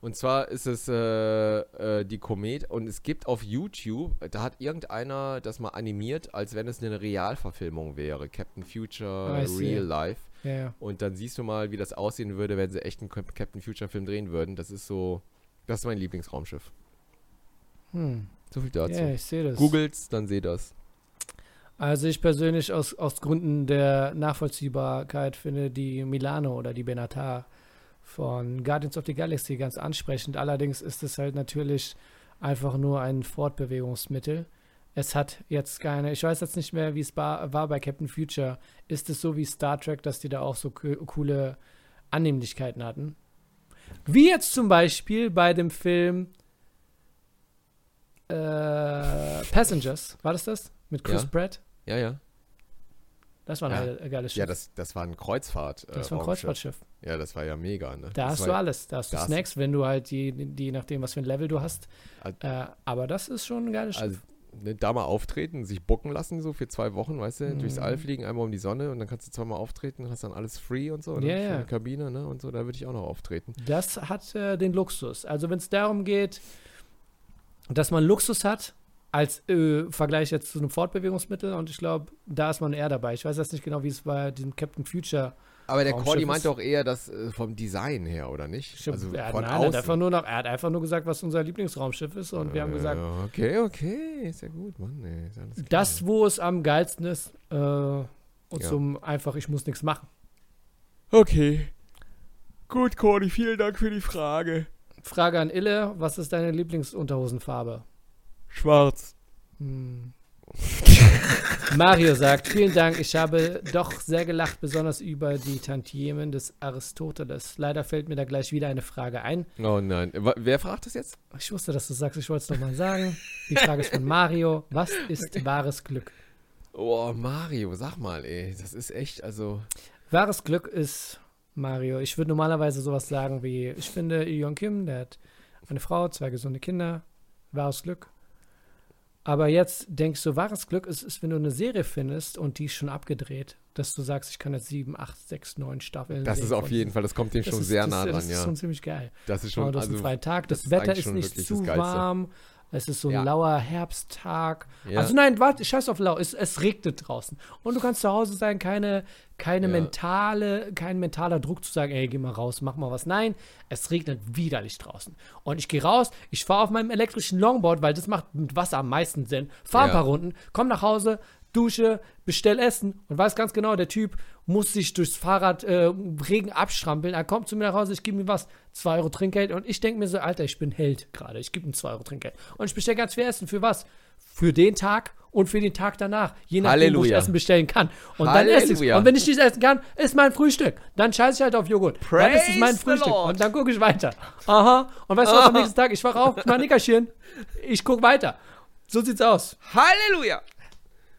und zwar ist es äh, äh, die Komet und es gibt auf YouTube, da hat irgendeiner das mal animiert, als wenn es eine Realverfilmung wäre. Captain Future oh, Real Life. Ja, ja. Und dann siehst du mal, wie das aussehen würde, wenn sie echt einen Captain Future Film drehen würden. Das ist so, das ist mein Lieblingsraumschiff. Hm. So viel dazu. Ja, ich sehe das. Googelt's, dann seht das. Also ich persönlich aus, aus Gründen der Nachvollziehbarkeit finde die Milano oder die Benatar von Guardians of the Galaxy ganz ansprechend. Allerdings ist es halt natürlich einfach nur ein Fortbewegungsmittel. Es hat jetzt keine, ich weiß jetzt nicht mehr, wie es war, bei Captain Future. Ist es so wie Star Trek, dass die da auch so coole Annehmlichkeiten hatten? Wie jetzt zum Beispiel bei dem Film äh, Passengers. War das das? Mit Chris ja. Pratt? Ja, ja. Das war ein ja. geiles Schiff. Ja, das, das war ein Kreuzfahrt. Äh, das war ein Kreuzfahrtschiff. Ja, das war ja mega. Ne? Da das hast du alles. Da hast du Snacks, wenn du halt die, die, nachdem, was für ein Level du hast. Also, äh, aber das ist schon ein geiles Schiff. Also, ne, da mal auftreten, sich bucken lassen, so für zwei Wochen, weißt du, mhm. durchs All fliegen, einmal um die Sonne und dann kannst du zweimal auftreten, hast dann alles free und so, ne? ja, ja. Kabine, ne, und so, da würde ich auch noch auftreten. Das hat äh, den Luxus. Also, wenn es darum geht, dass man Luxus hat, als äh, Vergleich jetzt zu einem Fortbewegungsmittel und ich glaube, da ist man eher dabei. Ich weiß jetzt nicht genau, wie es bei dem Captain Future aber der Cordy meint doch eher das äh, vom Design her, oder nicht? Stimmt, also er, von nein, außen. Hat einfach nur noch, er hat einfach nur gesagt, was unser Lieblingsraumschiff ist und äh, wir haben gesagt. Okay, okay, ist ja gut, Mann. Nee, das, wo es am geilsten ist äh, und ja. zum einfach, ich muss nichts machen. Okay. Gut, Cordy, vielen Dank für die Frage. Frage an Ille, was ist deine Lieblingsunterhosenfarbe? Schwarz. Hm. Mario sagt, vielen Dank, ich habe doch sehr gelacht, besonders über die Tantiemen des Aristoteles. Leider fällt mir da gleich wieder eine Frage ein. Oh nein, wer fragt das jetzt? Ich wusste, dass du sagst, ich wollte es nochmal sagen. Die Frage ist von Mario, was ist wahres Glück? Oh, Mario, sag mal, ey, das ist echt, also... Wahres Glück ist, Mario, ich würde normalerweise sowas sagen wie, ich finde, Ilion Kim, der hat eine Frau, zwei gesunde Kinder, wahres Glück. Aber jetzt denkst du, wahres Glück ist, ist, wenn du eine Serie findest und die ist schon abgedreht, dass du sagst, ich kann jetzt sieben, acht, sechs, neun Staffeln. Das ist auf jeden Fall, das kommt dem schon ist, sehr nah dran, ja. Das ist schon ziemlich geil. Das ist schon, du hast also, einen freien Tag, das, das Wetter ist nicht zu warm, es ist so ein ja. lauer Herbsttag. Ja. Also nein, warte, scheiß auf lau, es, es regnet draußen. Und du kannst zu Hause sein, keine, keine ja. mentale, kein mentaler Druck zu sagen, ey, geh mal raus, mach mal was. Nein, es regnet widerlich draußen. Und ich gehe raus, ich fahre auf meinem elektrischen Longboard, weil das macht mit Wasser am meisten Sinn. Fahr ein paar Runden, komm nach Hause, dusche, bestell Essen und weiß ganz genau, der Typ muss sich durchs Fahrrad äh, Regen abstrampeln. Er kommt zu mir nach Hause, ich gebe ihm was, 2 Euro Trinkgeld und ich denke mir so, Alter, ich bin Held gerade, ich gebe ihm 2 Euro Trinkgeld. Und ich bestelle ganz viel Essen. Für was? Für den Tag und für den Tag danach. Je nachdem, Halleluja. wo ich Essen bestellen kann. Und Halleluja. dann esse ich Und wenn ich nicht essen kann, ist mein Frühstück. Dann scheiße ich halt auf Joghurt. Praise dann ist es mein Frühstück. Und dann gucke ich weiter. Aha. Und weißt du was am nächsten Tag? Ich wache auf, ich Nickerchen. Ich gucke weiter. So sieht's aus. Halleluja.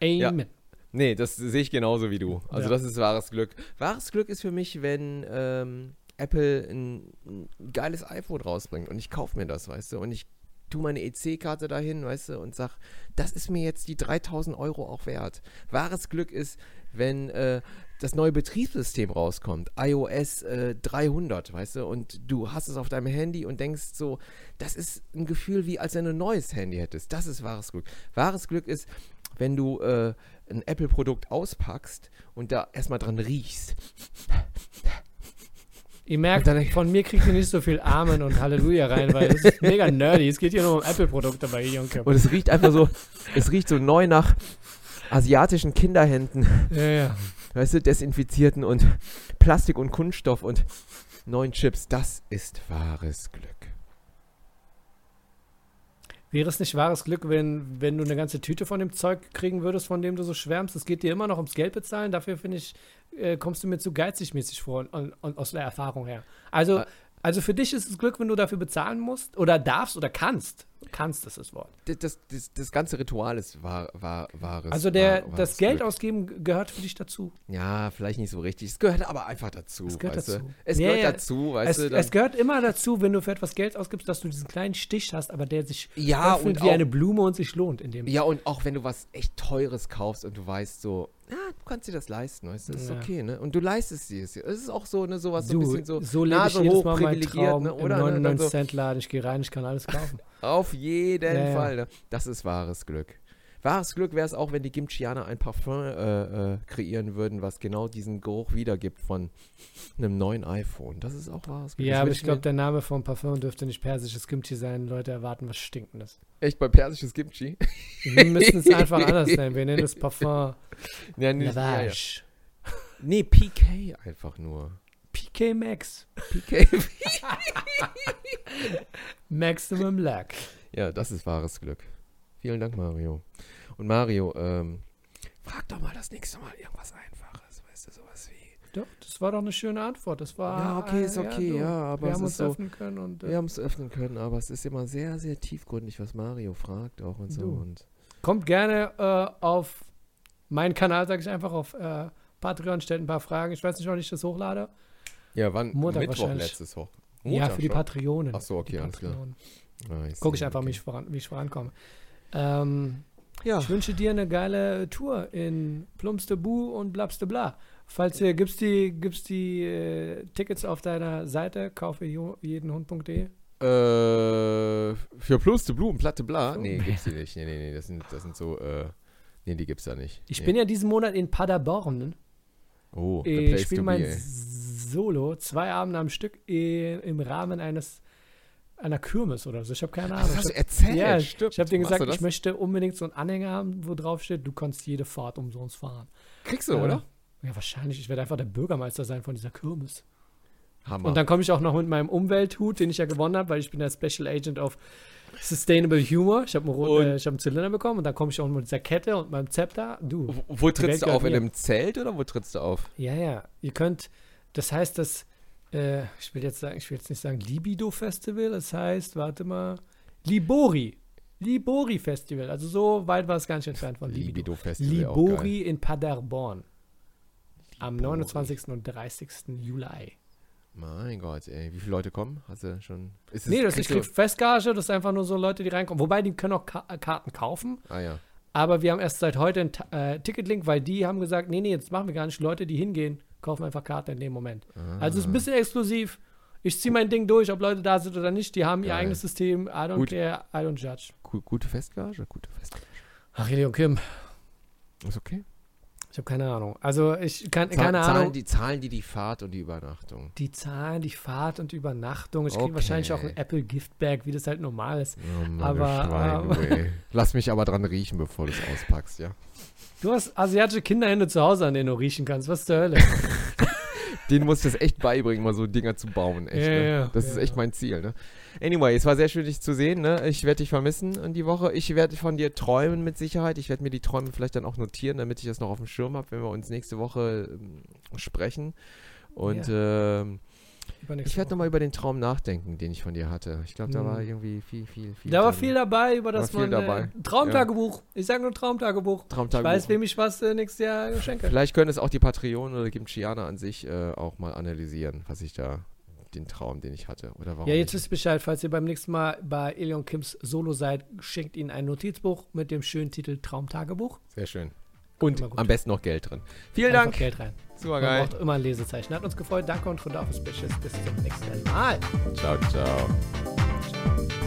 Amen. Ja. Nee, das sehe ich genauso wie du. Also ja. das ist wahres Glück. Wahres Glück ist für mich, wenn ähm, Apple ein, ein, geiles iPhone rausbringt und ich kaufe mir das, weißt du, und ich tue meine EC-Karte dahin, weißt du, und sag, das ist mir jetzt die 3000 Euro auch wert. Wahres Glück ist, wenn äh, das neue Betriebssystem rauskommt, iOS äh, 300, weißt du, und du hast es auf deinem Handy und denkst so, das ist ein Gefühl wie als wenn du ein neues Handy hättest. Das ist wahres Glück. Wahres Glück ist, wenn du äh, ein Apple-Produkt auspackst und da erstmal dran riechst. Ihr merkt, von mir kriegt ihr nicht so viel Amen und Halleluja rein, weil es ist mega nerdy. Es geht hier nur um Apple-Produkte bei Junker. Und es riecht einfach so, es riecht so neu nach asiatischen Kinderhänden. Ja, ja. Weißt du, desinfizierten und Plastik und Kunststoff und neuen Chips. Das ist wahres Glück. Wäre es nicht wahres Glück, wenn, wenn du eine ganze Tüte von dem Zeug kriegen würdest, von dem du so schwärmst? Es geht dir immer noch ums Geld bezahlen. Dafür, finde ich, äh, kommst du mir zu geizig mäßig vor und, und, und aus der Erfahrung her. Also, äh, also für dich ist es Glück, wenn du dafür bezahlen musst oder darfst oder kannst. Kannst ist das Wort. Das, das, das ganze Ritual ist wahr, wahr, wahres. Also der, wahr, das Geld Glück. ausgeben gehört für dich dazu. Ja, vielleicht nicht so richtig. Es gehört aber einfach dazu. Es gehört dazu. Du? Es ja, gehört dazu, weißt es, du. Es gehört immer dazu, wenn du für etwas Geld ausgibst, dass du diesen kleinen Stich hast, aber der sich ja, öffnet wie auch, eine Blume und sich lohnt in dem. Ja, und auch wenn du was echt Teures kaufst und du weißt so, ja, du kannst dir das leisten, weißt du, das ist ja. okay, ne? Und du leistest dir es. Es ist auch so, ne, sowas so ein bisschen so, so Nase hoch privilegiert, ne, oder? Im 99 ne, Cent Laden, ich gehe rein, ich kann alles kaufen. Auf jeden ja, Fall, ne? Das ist wahres Glück. Wahres Glück wäre es auch, wenn die Gimchianer ein Parfum äh, äh, kreieren würden, was genau diesen Geruch wiedergibt von einem neuen iPhone. Das ist auch wahres Glück. Ja, aber ich glaube, der Name vom Parfum dürfte nicht persisches Kimchi sein. Leute erwarten was Stinkendes. Echt bei persisches Kimchi? Wir müssen es einfach anders nennen. Wir nennen es Parfum ja, nicht. Ja, ja. Nee, PK einfach nur. PK Max. PK. Maximum Luck. Ja, das ist wahres Glück. Vielen Dank, Mario. Und Mario, ähm, frag doch mal das nächste Mal irgendwas Einfaches, weißt du, sowas wie. Doch, das war doch eine schöne Antwort. Das war. Ja, okay, ist okay, ja, ja aber wir haben uns so, öffnen können und. Äh, wir haben es öffnen können, aber es ist immer sehr, sehr tiefgründig, was Mario fragt auch und so. Und Kommt gerne äh, auf meinen Kanal, sage ich einfach, auf äh, Patreon, stellt ein paar Fragen. Ich weiß nicht, wann ich das hochlade. Ja, wann? Montag Mittwoch letztes hoch. Montag ja, für die Patreonen. Ach so, okay, alles klar. Ah, Gucke ich einfach, okay. wie, ich voran, wie ich vorankomme. Ähm, ja. Ich wünsche dir eine geile Tour in Plumstebu und Blabstebla. Falls ihr, gibt's die, gibt's die äh, Tickets auf deiner Seite, kaufe jedenhund.de? Äh, für Plumstebu und Platte Bla? Nee, gibt's die nicht. Nee, nee, nee, das sind, das sind so, äh, nee, die gibt's da nicht. Ich nee. bin ja diesen Monat in Paderborn. Oh, ich spiele mein Solo, zwei Abende am Stück im Rahmen eines einer Kirmes oder so. Ich habe keine Ahnung. Das hast du erzählt, ja, stimmt. Ich habe dir gesagt, ich möchte unbedingt so einen Anhänger haben, wo drauf steht, du kannst jede Fahrt umsonst fahren. Kriegst du, äh, oder? Ja, wahrscheinlich. Ich werde einfach der Bürgermeister sein von dieser Kirmes. Hammer. Und dann komme ich auch noch mit meinem Umwelthut, den ich ja gewonnen habe, weil ich bin der Special Agent of Sustainable Humor. Ich habe einen, äh, hab einen Zylinder bekommen und dann komme ich auch mit dieser Kette und meinem Zepter. Du. Wo, wo trittst du auf? In einem Zelt oder wo trittst du auf? Ja, ja. Ihr könnt, das heißt, dass äh, ich will jetzt sagen, ich will jetzt nicht sagen Libido Festival, das heißt, warte mal, Libori. Libori Festival. Also so weit war es gar nicht entfernt von Libido. Libido Festival. Libori in Paderborn. Am 29. und 30. Juli. Mein Gott, ey. Wie viele Leute kommen? Hast du schon. Ist nee, das ist nicht Festgage, das ist einfach nur so Leute, die reinkommen. Wobei, die können auch Ka Karten kaufen. Ah ja. Aber wir haben erst seit heute einen äh, Ticketlink, weil die haben gesagt, nee, nee, jetzt machen wir gar nicht. Leute, die hingehen, kaufen einfach Karten in dem Moment. Ah. Also es ist ein bisschen exklusiv. Ich ziehe mein Ding durch, ob Leute da sind oder nicht. Die haben Geil. ihr eigenes System. I don't Gut. care, I don't judge. Gute Festgage? Gute Festgage. Ach, Eli und Kim. Ist okay. Ich habe keine Ahnung. Also ich kann Zahl, keine Zahlen Ahnung. Die zahlen die die Fahrt und die Übernachtung. Die zahlen die Fahrt und die Übernachtung. Ich kriege okay. wahrscheinlich auch ein Apple Giftbag, wie das halt normal ist. Oh aber, aber lass mich aber dran riechen, bevor du es auspackst, ja. Du hast asiatische Kinderhände zu Hause, an denen du riechen kannst. Was zur Hölle? Den muss ich das echt beibringen, mal so Dinger zu bauen. Echt, ja, ne? ja, das ja, ist echt mein Ziel. Ne? Anyway, es war sehr schön, dich zu sehen. Ne? Ich werde dich vermissen in die Woche. Ich werde von dir träumen mit Sicherheit. Ich werde mir die Träume vielleicht dann auch notieren, damit ich das noch auf dem Schirm habe, wenn wir uns nächste Woche ähm, sprechen. Und ähm, ich werde nochmal über den Traum nachdenken, den ich von dir hatte. Ich glaube, da hm. war irgendwie viel, viel, viel. Da war viel dabei, über das man. Dabei. Äh, Traumtagebuch. Ja. Ich sage nur Traumtagebuch. Traumtagebuch. Ich weiß, wem ich was äh, nächstes Jahr schenke. Vielleicht können es auch die Patreon oder Gimchiana an sich äh, auch mal analysieren, was ich da den Traum, den ich hatte. Oder warum ja, jetzt wisst ihr Bescheid, falls ihr beim nächsten Mal bei Elion Kims Solo seid, schenkt ihnen ein Notizbuch mit dem schönen Titel Traumtagebuch. Sehr schön. Und am besten noch Geld drin. Vielen Einfach Dank. Geld rein. Super geil. Man braucht immer ein Lesezeichen. Hat uns gefreut. Danke und von da auf Bis zum nächsten Mal. Ciao, ciao. ciao.